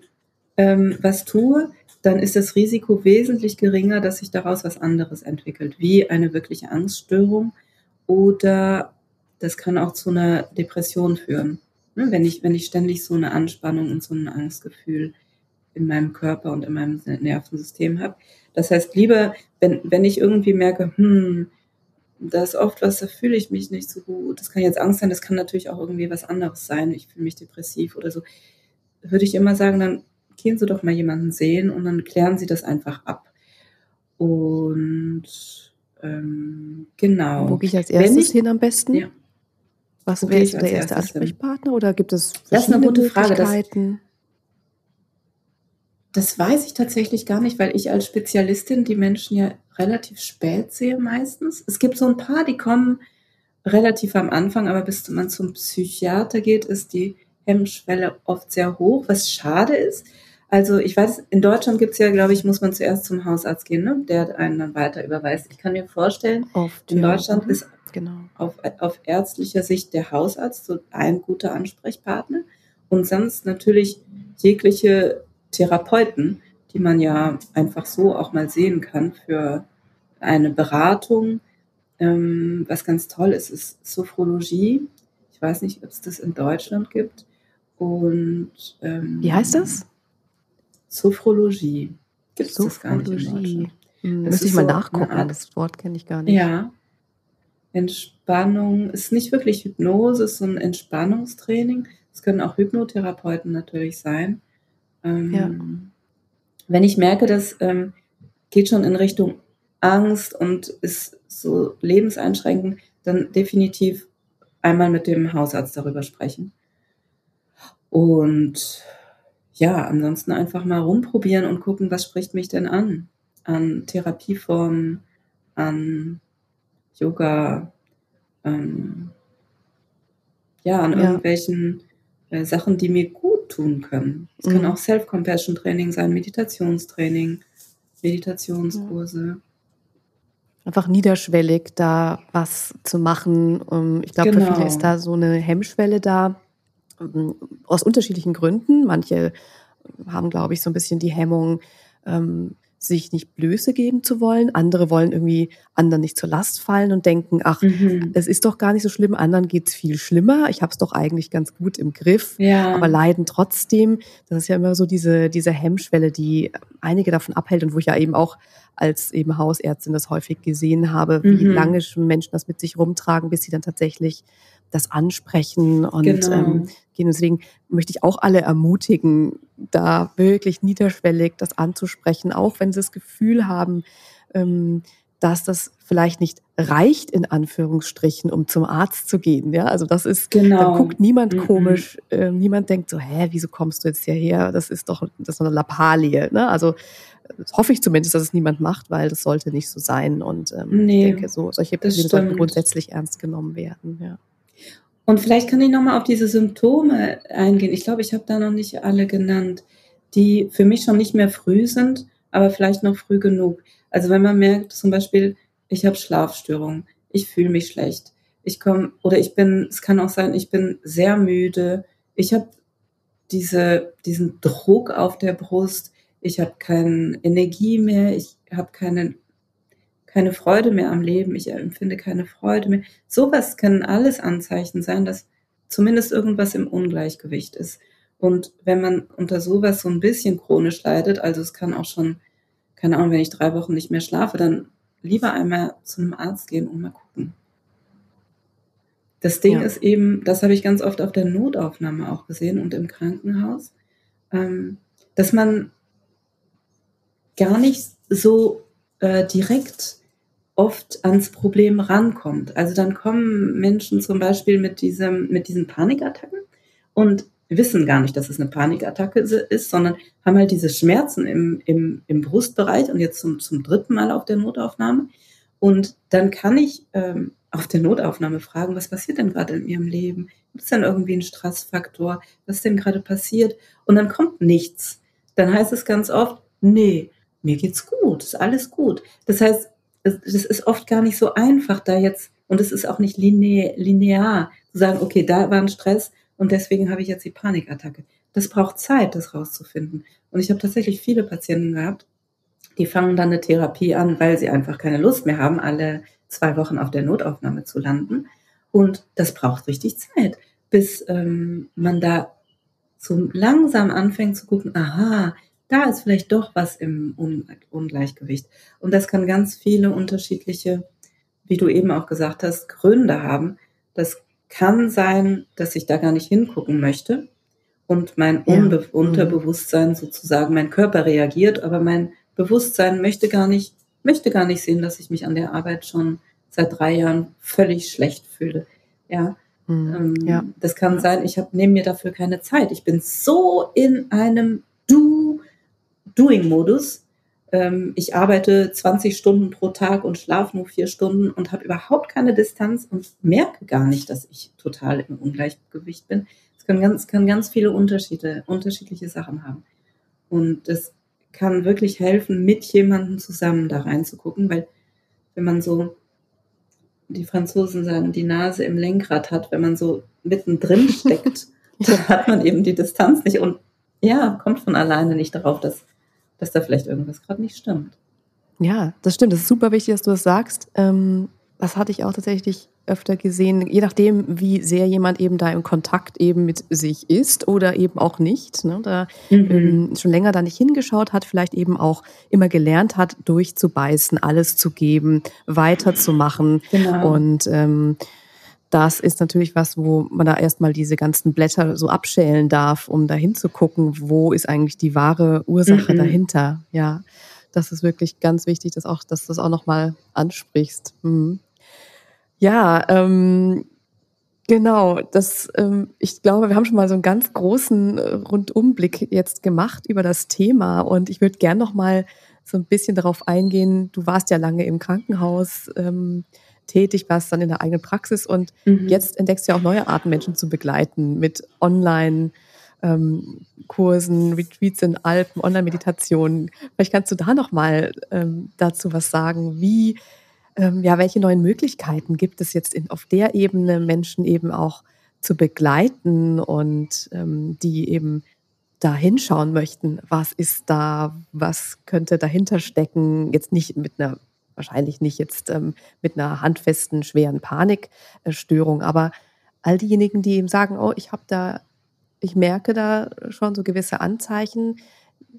ähm, was tue, dann ist das Risiko wesentlich geringer, dass sich daraus was anderes entwickelt, wie eine wirkliche Angststörung oder das kann auch zu einer Depression führen. Ne, wenn, ich, wenn ich ständig so eine Anspannung und so ein Angstgefühl in meinem Körper und in meinem Nervensystem habe. Das heißt, lieber, wenn, wenn ich irgendwie merke, hm, da ist oft was, da fühle ich mich nicht so gut. Das kann jetzt Angst sein, das kann natürlich auch irgendwie was anderes sein. Ich fühle mich depressiv oder so. Würde ich immer sagen, dann gehen Sie doch mal jemanden sehen und dann klären Sie das einfach ab. Und ähm, genau. Wo gehe ich als erstes ich, hin am besten? Ja. Was wäre der erste Ansprechpartner hin? oder gibt es Das ist eine gute Frage. Das, das weiß ich tatsächlich gar nicht, weil ich als Spezialistin die Menschen ja relativ spät sehe meistens. Es gibt so ein paar, die kommen relativ am Anfang, aber bis man zum Psychiater geht, ist die Hemmschwelle oft sehr hoch, was schade ist. Also ich weiß, in Deutschland gibt es ja, glaube ich, muss man zuerst zum Hausarzt gehen, ne? der einen dann weiter überweist. Ich kann mir vorstellen, oft, in ja. Deutschland mhm. ist genau. auf, auf ärztlicher Sicht der Hausarzt so ein guter Ansprechpartner und sonst natürlich jegliche Therapeuten, die man ja einfach so auch mal sehen kann für eine Beratung. Ähm, was ganz toll ist, ist Sophrologie. Ich weiß nicht, ob es das in Deutschland gibt. Und ähm, wie heißt das? Sophrologie. Gibt es das gar nicht in Deutschland. Hm, Müsste ich mal so nachgucken, das Wort kenne ich gar nicht. Ja. Entspannung ist nicht wirklich Hypnose, ist so ein Entspannungstraining. Es können auch Hypnotherapeuten natürlich sein. Ähm, ja. Wenn ich merke, das ähm, geht schon in Richtung Angst und ist so lebenseinschränkend, dann definitiv einmal mit dem Hausarzt darüber sprechen. Und ja, ansonsten einfach mal rumprobieren und gucken, was spricht mich denn an? An Therapieformen, an Yoga, ähm, ja, an ja. irgendwelchen äh, Sachen, die mir gut tun können. Es mhm. kann auch Self-Compassion-Training sein, Meditationstraining, Meditationskurse. Ja. Einfach niederschwellig da was zu machen. Ähm, ich glaube, genau. für viele ist da so eine Hemmschwelle da, ähm, aus unterschiedlichen Gründen. Manche haben, glaube ich, so ein bisschen die Hemmung, ähm, sich nicht Blöße geben zu wollen. Andere wollen irgendwie anderen nicht zur Last fallen und denken, ach, mhm. es ist doch gar nicht so schlimm, anderen geht's viel schlimmer. Ich habe es doch eigentlich ganz gut im Griff, ja. aber leiden trotzdem. Das ist ja immer so diese, diese Hemmschwelle, die einige davon abhält und wo ich ja eben auch als eben Hausärztin das häufig gesehen habe, wie mhm. lange schon Menschen das mit sich rumtragen, bis sie dann tatsächlich das ansprechen und genau. ähm, gehen. Deswegen möchte ich auch alle ermutigen, da wirklich niederschwellig das anzusprechen, auch wenn sie das Gefühl haben, ähm, dass das vielleicht nicht reicht, in Anführungsstrichen, um zum Arzt zu gehen. Ja, also das ist, genau. da guckt niemand mhm. komisch, äh, niemand denkt so, hä, wieso kommst du jetzt hierher? Das ist doch, das ist eine Lappalie. Ne? Also hoffe ich zumindest, dass es niemand macht, weil das sollte nicht so sein. Und ähm, nee, ich denke, so solche Probleme sollten grundsätzlich ernst genommen werden. Ja. Und vielleicht kann ich nochmal auf diese Symptome eingehen. Ich glaube, ich habe da noch nicht alle genannt, die für mich schon nicht mehr früh sind, aber vielleicht noch früh genug. Also wenn man merkt, zum Beispiel, ich habe Schlafstörungen, ich fühle mich schlecht, ich komme oder ich bin, es kann auch sein, ich bin sehr müde, ich habe diese, diesen Druck auf der Brust, ich habe keine Energie mehr, ich habe keine keine Freude mehr am Leben, ich empfinde keine Freude mehr. Sowas können alles Anzeichen sein, dass zumindest irgendwas im Ungleichgewicht ist. Und wenn man unter sowas so ein bisschen chronisch leidet, also es kann auch schon, keine Ahnung, wenn ich drei Wochen nicht mehr schlafe, dann lieber einmal zu einem Arzt gehen und mal gucken. Das Ding ja. ist eben, das habe ich ganz oft auf der Notaufnahme auch gesehen und im Krankenhaus, ähm, dass man gar nicht so äh, direkt oft ans Problem rankommt. Also dann kommen Menschen zum Beispiel mit diesem, mit diesen Panikattacken und wissen gar nicht, dass es eine Panikattacke ist, sondern haben halt diese Schmerzen im, im, im Brustbereich und jetzt zum, zum dritten Mal auf der Notaufnahme. Und dann kann ich ähm, auf der Notaufnahme fragen, was passiert denn gerade in ihrem Leben? Gibt es denn irgendwie einen Stressfaktor? Was ist denn gerade passiert? Und dann kommt nichts. Dann heißt es ganz oft, nee, mir geht's gut, ist alles gut. Das heißt, das ist oft gar nicht so einfach, da jetzt, und es ist auch nicht linear, linear zu sagen, okay, da war ein Stress und deswegen habe ich jetzt die Panikattacke. Das braucht Zeit, das rauszufinden. Und ich habe tatsächlich viele Patienten gehabt, die fangen dann eine Therapie an, weil sie einfach keine Lust mehr haben, alle zwei Wochen auf der Notaufnahme zu landen. Und das braucht richtig Zeit, bis ähm, man da so langsam anfängt zu gucken, aha, da ist vielleicht doch was im Ungleichgewicht. Und das kann ganz viele unterschiedliche, wie du eben auch gesagt hast, Gründe haben. Das kann sein, dass ich da gar nicht hingucken möchte und mein Unbe ja. Mhm. Unterbewusstsein sozusagen, mein Körper reagiert, aber mein Bewusstsein möchte gar nicht, möchte gar nicht sehen, dass ich mich an der Arbeit schon seit drei Jahren völlig schlecht fühle. Ja, mhm. ähm, ja. das kann sein, ich habe nehme mir dafür keine Zeit. Ich bin so in einem Du Doing-Modus. Ähm, ich arbeite 20 Stunden pro Tag und schlafe nur vier Stunden und habe überhaupt keine Distanz und merke gar nicht, dass ich total im Ungleichgewicht bin. Es kann ganz, kann ganz viele Unterschiede, unterschiedliche Sachen haben. Und es kann wirklich helfen, mit jemandem zusammen da reinzugucken, weil wenn man so, die Franzosen sagen, die Nase im Lenkrad hat, wenn man so mittendrin steckt, dann hat man eben die Distanz nicht und ja, kommt von alleine nicht darauf, dass dass da vielleicht irgendwas gerade nicht stimmt. Ja, das stimmt. Das ist super wichtig, dass du das sagst. Ähm, das hatte ich auch tatsächlich öfter gesehen, je nachdem, wie sehr jemand eben da im Kontakt eben mit sich ist oder eben auch nicht. Ne? Da mhm. ähm, schon länger da nicht hingeschaut hat, vielleicht eben auch immer gelernt hat, durchzubeißen, alles zu geben, weiterzumachen. Genau. Und ähm, das ist natürlich was, wo man da erstmal diese ganzen Blätter so abschälen darf, um da hinzugucken, wo ist eigentlich die wahre Ursache mhm. dahinter. Ja, das ist wirklich ganz wichtig, dass, auch, dass du das auch nochmal ansprichst. Mhm. Ja, ähm, genau. Das, ähm, ich glaube, wir haben schon mal so einen ganz großen äh, Rundumblick jetzt gemacht über das Thema und ich würde gern noch mal so ein bisschen darauf eingehen. Du warst ja lange im Krankenhaus ähm, tätig, warst dann in der eigenen Praxis und mhm. jetzt entdeckst du ja auch neue Arten, Menschen zu begleiten mit Online- ähm, Kursen, Retreats in Alpen, Online-Meditationen. Vielleicht kannst du da noch mal ähm, dazu was sagen. Wie ähm, ja, welche neuen Möglichkeiten gibt es jetzt in, auf der Ebene, Menschen eben auch zu begleiten und ähm, die eben da hinschauen möchten, was ist da, was könnte dahinter stecken, jetzt nicht mit einer, wahrscheinlich nicht jetzt ähm, mit einer handfesten, schweren Panikstörung, aber all diejenigen, die eben sagen, oh, ich habe da, ich merke da schon so gewisse Anzeichen,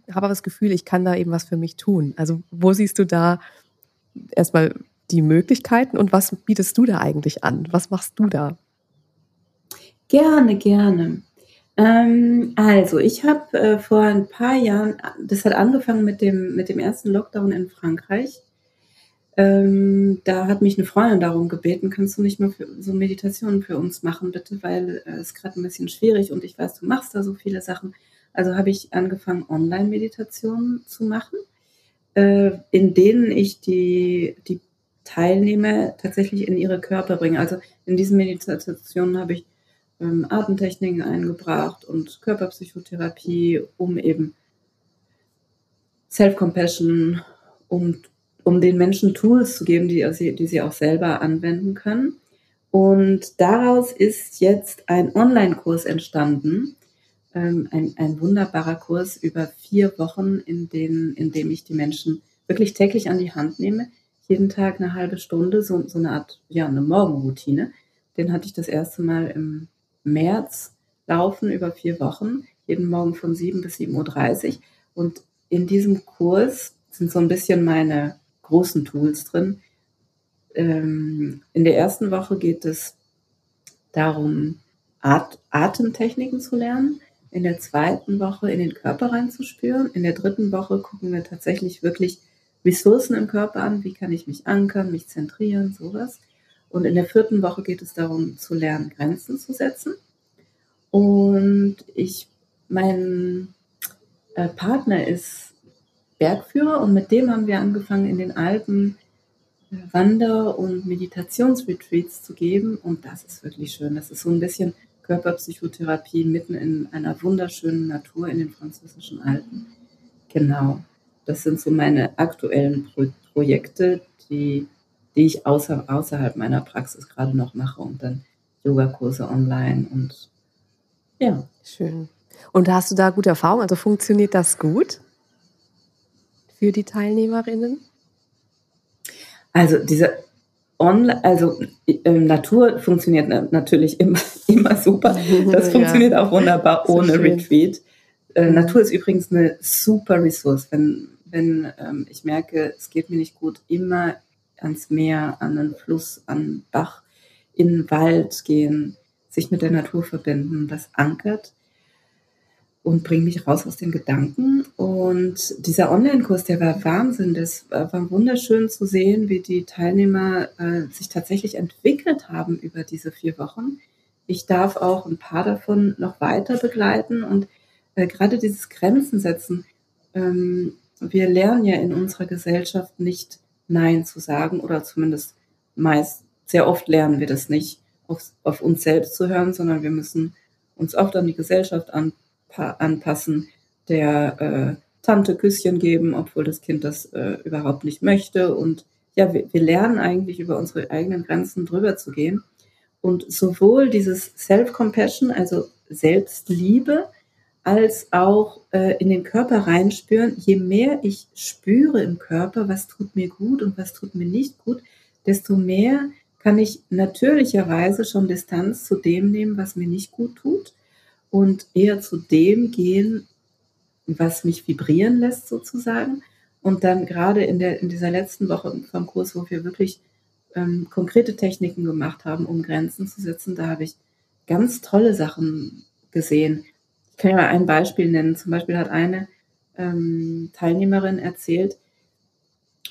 habe aber das Gefühl, ich kann da eben was für mich tun. Also wo siehst du da erstmal die Möglichkeiten und was bietest du da eigentlich an? Was machst du da? Gerne, gerne. Ähm, also, ich habe äh, vor ein paar Jahren, das hat angefangen mit dem, mit dem ersten Lockdown in Frankreich. Ähm, da hat mich eine Freundin darum gebeten, kannst du nicht mal für, so Meditationen für uns machen, bitte, weil äh, es äh, gerade ein bisschen schwierig und ich weiß, du machst da so viele Sachen. Also habe ich angefangen, Online-Meditationen zu machen, äh, in denen ich die, die Teilnehmer tatsächlich in ihre Körper bringen. Also in diesen Meditationen habe ich ähm, Atemtechniken eingebracht und Körperpsychotherapie, um eben Self-Compassion, um, um den Menschen Tools zu geben, die, die sie auch selber anwenden können. Und daraus ist jetzt ein Online-Kurs entstanden, ähm, ein, ein wunderbarer Kurs über vier Wochen, in, den, in dem ich die Menschen wirklich täglich an die Hand nehme, jeden Tag eine halbe Stunde, so, so eine Art, ja, eine Morgenroutine. Den hatte ich das erste Mal im März laufen über vier Wochen, jeden Morgen von 7 bis 7.30 Uhr. Und in diesem Kurs sind so ein bisschen meine großen Tools drin. Ähm, in der ersten Woche geht es darum, At Atemtechniken zu lernen. In der zweiten Woche in den Körper reinzuspüren. In der dritten Woche gucken wir tatsächlich wirklich Ressourcen im Körper an, wie kann ich mich ankern, mich zentrieren, sowas. Und in der vierten Woche geht es darum, zu lernen, Grenzen zu setzen. Und ich, mein äh, Partner ist Bergführer und mit dem haben wir angefangen, in den Alpen äh, Wander- und Meditationsretreats zu geben. Und das ist wirklich schön. Das ist so ein bisschen Körperpsychotherapie mitten in einer wunderschönen Natur in den französischen Alpen. Genau das sind so meine aktuellen Pro Projekte, die, die ich außer, außerhalb meiner Praxis gerade noch mache und dann Yogakurse online und ja. Schön. Und hast du da gute Erfahrungen? Also funktioniert das gut für die Teilnehmerinnen? Also diese Online, also äh, Natur funktioniert natürlich immer, immer super. Das funktioniert ja. auch wunderbar ohne Retreat. Äh, Natur ist übrigens eine super Ressource. Wenn, wenn ähm, ich merke, es geht mir nicht gut, immer ans Meer, an den Fluss, an den Bach, in den Wald gehen, sich mit der Natur verbinden, das ankert und bringt mich raus aus den Gedanken. Und dieser Online-Kurs, der war Wahnsinn. Das war wunderschön zu sehen, wie die Teilnehmer äh, sich tatsächlich entwickelt haben über diese vier Wochen. Ich darf auch ein paar davon noch weiter begleiten und äh, gerade dieses Grenzen setzen. Ähm, wir lernen ja in unserer Gesellschaft nicht Nein zu sagen oder zumindest meist, sehr oft lernen wir das nicht, auf, auf uns selbst zu hören, sondern wir müssen uns oft an die Gesellschaft anpa anpassen, der äh, Tante Küsschen geben, obwohl das Kind das äh, überhaupt nicht möchte. Und ja, wir, wir lernen eigentlich über unsere eigenen Grenzen drüber zu gehen. Und sowohl dieses Self-Compassion, also Selbstliebe, als auch äh, in den Körper reinspüren. Je mehr ich spüre im Körper, was tut mir gut und was tut mir nicht gut, desto mehr kann ich natürlicherweise schon Distanz zu dem nehmen, was mir nicht gut tut und eher zu dem gehen, was mich vibrieren lässt sozusagen. Und dann gerade in, der, in dieser letzten Woche vom Kurs, wo wir wirklich ähm, konkrete Techniken gemacht haben, um Grenzen zu setzen, da habe ich ganz tolle Sachen gesehen. Ich kann ja mal ein Beispiel nennen. Zum Beispiel hat eine ähm, Teilnehmerin erzählt,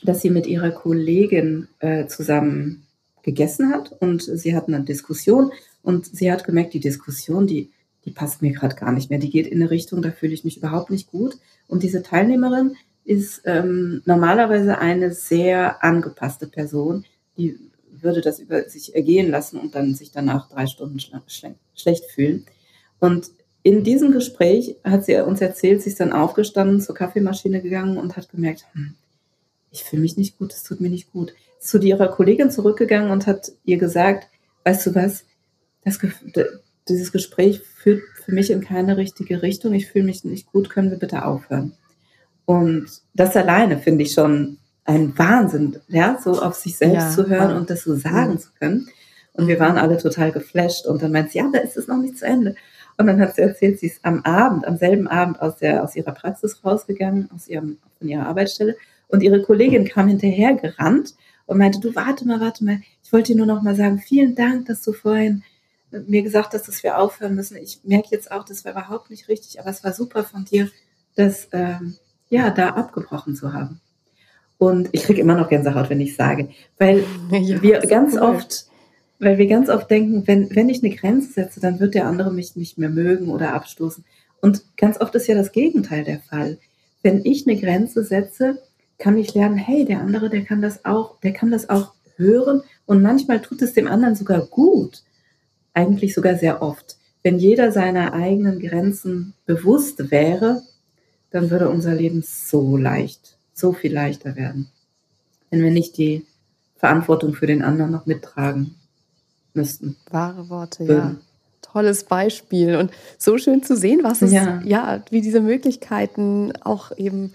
dass sie mit ihrer Kollegin äh, zusammen gegessen hat und sie hatten eine Diskussion und sie hat gemerkt, die Diskussion, die, die passt mir gerade gar nicht mehr. Die geht in eine Richtung, da fühle ich mich überhaupt nicht gut. Und diese Teilnehmerin ist ähm, normalerweise eine sehr angepasste Person, die würde das über sich ergehen lassen und dann sich danach drei Stunden schle schlecht fühlen. Und in diesem Gespräch hat sie uns erzählt, sie ist dann aufgestanden, zur Kaffeemaschine gegangen und hat gemerkt, hm, ich fühle mich nicht gut, es tut mir nicht gut. Ist zu ihrer Kollegin zurückgegangen und hat ihr gesagt, weißt du was, das, dieses Gespräch führt für mich in keine richtige Richtung, ich fühle mich nicht gut, können wir bitte aufhören? Und das alleine finde ich schon ein Wahnsinn, ja, so auf sich selbst ja, zu hören ja. und das so sagen ja. zu können. Und wir waren alle total geflasht. Und dann meint sie, ja, da ist es noch nicht zu Ende. Und dann hat sie erzählt, sie ist am Abend, am selben Abend aus, der, aus ihrer Praxis rausgegangen, aus ihrem, von ihrer Arbeitsstelle. Und ihre Kollegin kam hinterher gerannt und meinte, du warte mal, warte mal. Ich wollte dir nur noch mal sagen, vielen Dank, dass du vorhin mir gesagt hast, dass wir aufhören müssen. Ich merke jetzt auch, das war überhaupt nicht richtig, aber es war super von dir, das ähm, ja da abgebrochen zu haben. Und ich kriege immer noch Gänsehaut, wenn ich sage, weil ja, wir ganz cool. oft, weil wir ganz oft denken, wenn, wenn ich eine Grenze setze, dann wird der andere mich nicht mehr mögen oder abstoßen. Und ganz oft ist ja das Gegenteil der Fall. Wenn ich eine Grenze setze, kann ich lernen, hey, der andere, der kann das auch, der kann das auch hören und manchmal tut es dem anderen sogar gut. Eigentlich sogar sehr oft. Wenn jeder seiner eigenen Grenzen bewusst wäre, dann würde unser Leben so leicht so viel leichter werden, wenn wir nicht die Verantwortung für den anderen noch mittragen müssten. Wahre Worte, würden. ja. Tolles Beispiel und so schön zu sehen, was es, ja, ja wie diese Möglichkeiten auch eben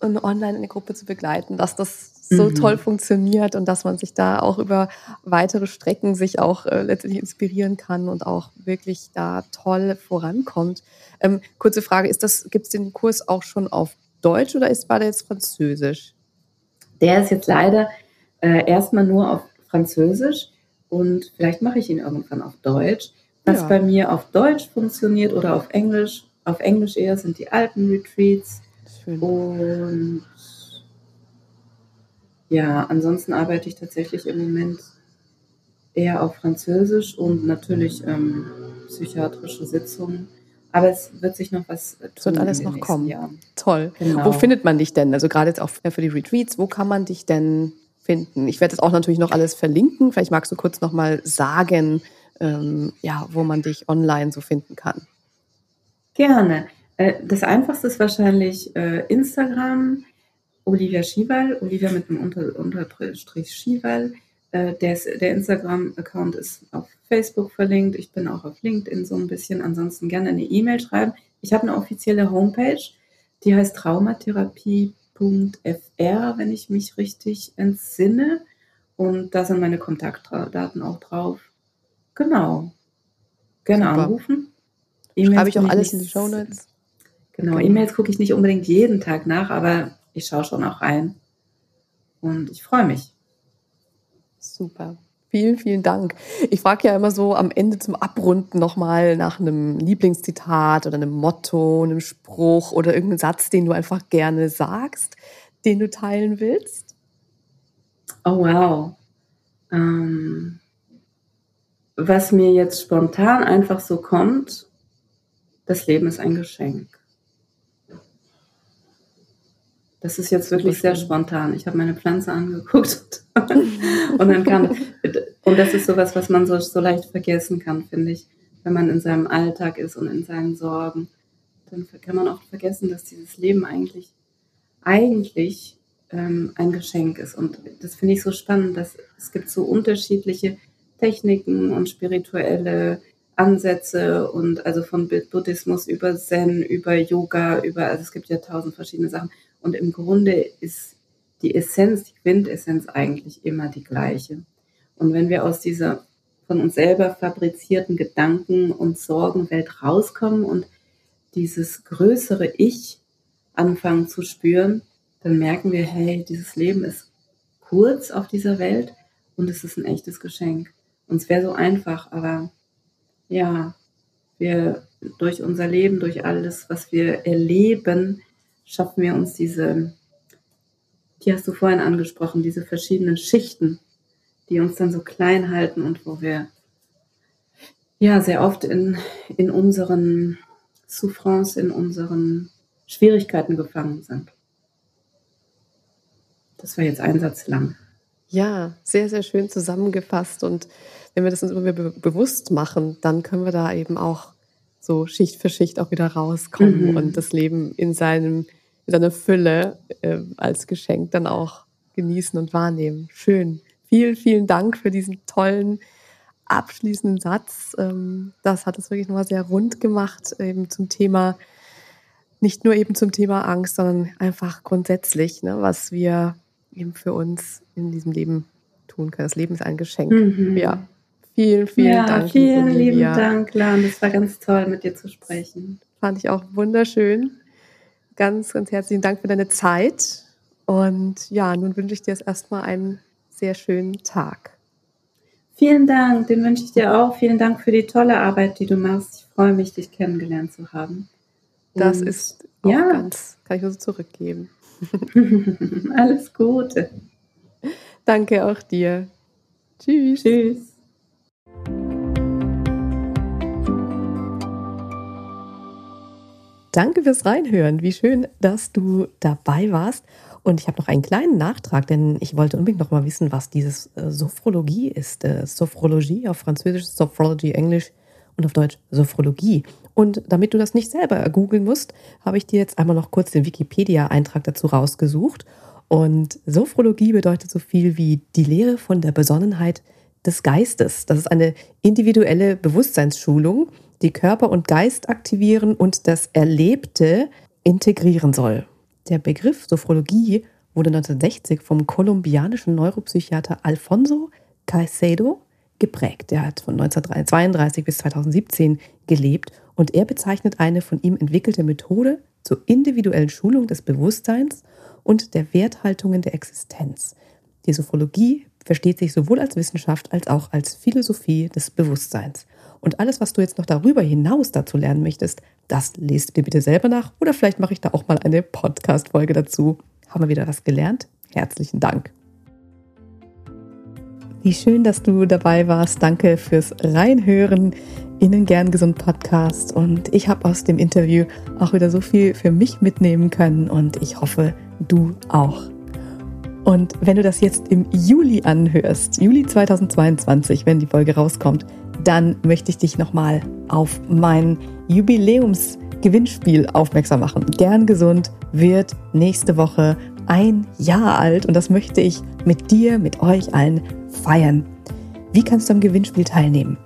online in der Gruppe zu begleiten, dass das so mhm. toll funktioniert und dass man sich da auch über weitere Strecken sich auch äh, letztendlich inspirieren kann und auch wirklich da toll vorankommt. Ähm, kurze Frage, ist das, gibt es den Kurs auch schon auf Deutsch oder ist, war der jetzt Französisch? Der ist jetzt leider äh, erstmal nur auf Französisch und vielleicht mache ich ihn irgendwann auf Deutsch. Was ja. bei mir auf Deutsch funktioniert oder auf Englisch, auf Englisch eher sind die alten Retreats. Schön. Und ja, ansonsten arbeite ich tatsächlich im Moment eher auf Französisch und natürlich ähm, psychiatrische Sitzungen aber es wird sich noch was tun. Es wird alles noch kommen. Jahren. Toll. Genau. Wo findet man dich denn? Also gerade jetzt auch für die Retreats, wo kann man dich denn finden? Ich werde das auch natürlich noch alles verlinken. Vielleicht magst du kurz noch mal sagen, ähm, ja, wo man dich online so finden kann. Gerne. Äh, das einfachste ist wahrscheinlich äh, Instagram, Olivia Schiewal, Olivia mit einem Unter Unterstrich Schiewal. Äh, der, der Instagram-Account ist auf Facebook verlinkt. Ich bin auch auf LinkedIn so ein bisschen. Ansonsten gerne eine E-Mail schreiben. Ich habe eine offizielle Homepage, die heißt traumatherapie.fr, wenn ich mich richtig entsinne. Und da sind meine Kontaktdaten auch drauf. Genau. Gerne Super. anrufen. Schreibe ich auch alles in die Show Notes. Genau. E-Mails gucke ich nicht unbedingt jeden Tag nach, aber ich schaue schon auch rein. Und ich freue mich. Super. Vielen, vielen Dank. Ich frage ja immer so am Ende zum Abrunden nochmal nach einem Lieblingszitat oder einem Motto, einem Spruch oder irgendeinem Satz, den du einfach gerne sagst, den du teilen willst. Oh, wow. Ähm, was mir jetzt spontan einfach so kommt, das Leben ist ein Geschenk. Das ist jetzt wirklich sehr spontan. Ich habe meine Pflanze angeguckt und dann kam und das ist sowas, was man so, so leicht vergessen kann, finde ich, wenn man in seinem Alltag ist und in seinen Sorgen. Dann kann man auch vergessen, dass dieses Leben eigentlich eigentlich ähm, ein Geschenk ist. Und das finde ich so spannend, dass es gibt so unterschiedliche Techniken und spirituelle Ansätze und also von Buddhismus über Zen, über Yoga, über, also es gibt ja tausend verschiedene Sachen. Und im Grunde ist die Essenz, die Quintessenz eigentlich immer die gleiche. Und wenn wir aus dieser von uns selber fabrizierten Gedanken und Sorgenwelt rauskommen und dieses größere Ich anfangen zu spüren, dann merken wir, hey, dieses Leben ist kurz auf dieser Welt und es ist ein echtes Geschenk. Und es wäre so einfach, aber ja, wir durch unser Leben, durch alles, was wir erleben, schaffen wir uns diese, die hast du vorhin angesprochen, diese verschiedenen Schichten, die uns dann so klein halten und wo wir ja sehr oft in, in unseren Souffrance, in unseren Schwierigkeiten gefangen sind. Das war jetzt ein Satz lang. Ja, sehr, sehr schön zusammengefasst. Und wenn wir das uns immer be bewusst machen, dann können wir da eben auch so Schicht für Schicht auch wieder rauskommen mhm. und das Leben in, seinem, in seiner Fülle äh, als Geschenk dann auch genießen und wahrnehmen. Schön. Vielen, vielen Dank für diesen tollen abschließenden Satz. Ähm, das hat es wirklich nochmal sehr rund gemacht, eben zum Thema, nicht nur eben zum Thema Angst, sondern einfach grundsätzlich, ne, was wir eben für uns in diesem Leben tun können. Das Leben ist ein Geschenk. Mhm. Ja. Vielen, vielen ja, Dank. Vielen lieben Dank, Lan. Das war ganz toll, mit dir zu sprechen. Fand ich auch wunderschön. Ganz, ganz herzlichen Dank für deine Zeit. Und ja, nun wünsche ich dir jetzt erstmal einen sehr schönen Tag. Vielen Dank, den wünsche ich dir auch. Vielen Dank für die tolle Arbeit, die du machst. Ich freue mich, dich kennengelernt zu haben. Und das ist ja. ganz, kann ich nur so zurückgeben. Alles Gute. Danke auch dir. Tschüss. Tschüss. Danke fürs Reinhören. Wie schön, dass du dabei warst. Und ich habe noch einen kleinen Nachtrag, denn ich wollte unbedingt noch mal wissen, was dieses äh, Sophrologie ist. Äh, Sophrologie auf Französisch, Sophrology Englisch und auf Deutsch Sophrologie. Und damit du das nicht selber googeln musst, habe ich dir jetzt einmal noch kurz den Wikipedia-Eintrag dazu rausgesucht. Und Sophrologie bedeutet so viel wie die Lehre von der Besonnenheit des Geistes. Das ist eine individuelle Bewusstseinsschulung, die Körper und Geist aktivieren und das Erlebte integrieren soll. Der Begriff Sophrologie wurde 1960 vom kolumbianischen Neuropsychiater Alfonso Caicedo geprägt. Er hat von 1932 bis 2017 gelebt und er bezeichnet eine von ihm entwickelte Methode zur individuellen Schulung des Bewusstseins und der Werthaltungen der Existenz. Die Sophrologie versteht sich sowohl als Wissenschaft als auch als Philosophie des Bewusstseins. Und alles, was du jetzt noch darüber hinaus dazu lernen möchtest, das lest dir bitte selber nach oder vielleicht mache ich da auch mal eine Podcast-Folge dazu. Haben wir wieder was gelernt? Herzlichen Dank. Wie schön, dass du dabei warst. Danke fürs Reinhören. Ihnen gern gesund Podcast. Und ich habe aus dem Interview auch wieder so viel für mich mitnehmen können und ich hoffe, du auch. Und wenn du das jetzt im Juli anhörst, Juli 2022, wenn die Folge rauskommt, dann möchte ich dich nochmal auf mein Jubiläumsgewinnspiel aufmerksam machen. Gern gesund wird nächste Woche ein Jahr alt und das möchte ich mit dir, mit euch allen feiern. Wie kannst du am Gewinnspiel teilnehmen?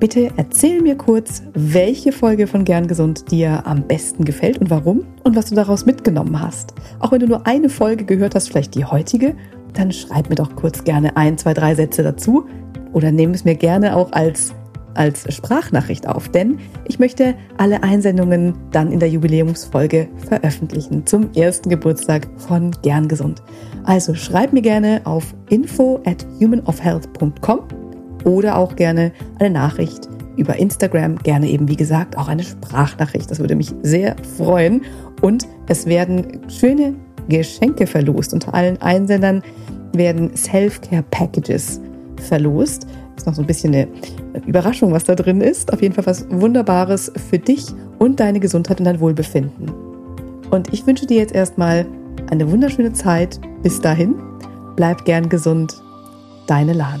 Bitte erzähl mir kurz, welche Folge von Gern Gesund dir am besten gefällt und warum und was du daraus mitgenommen hast. Auch wenn du nur eine Folge gehört hast, vielleicht die heutige, dann schreib mir doch kurz gerne ein, zwei, drei Sätze dazu oder nehme es mir gerne auch als, als Sprachnachricht auf, denn ich möchte alle Einsendungen dann in der Jubiläumsfolge veröffentlichen zum ersten Geburtstag von Gern Gesund. Also schreib mir gerne auf info at humanofhealth.com oder auch gerne eine Nachricht über Instagram, gerne eben wie gesagt auch eine Sprachnachricht. Das würde mich sehr freuen. Und es werden schöne Geschenke verlost. Unter allen Einsendern werden Self-Care Packages verlost. Ist noch so ein bisschen eine Überraschung, was da drin ist. Auf jeden Fall was Wunderbares für dich und deine Gesundheit und dein Wohlbefinden. Und ich wünsche dir jetzt erstmal eine wunderschöne Zeit. Bis dahin, bleib gern gesund. Deine Lahn.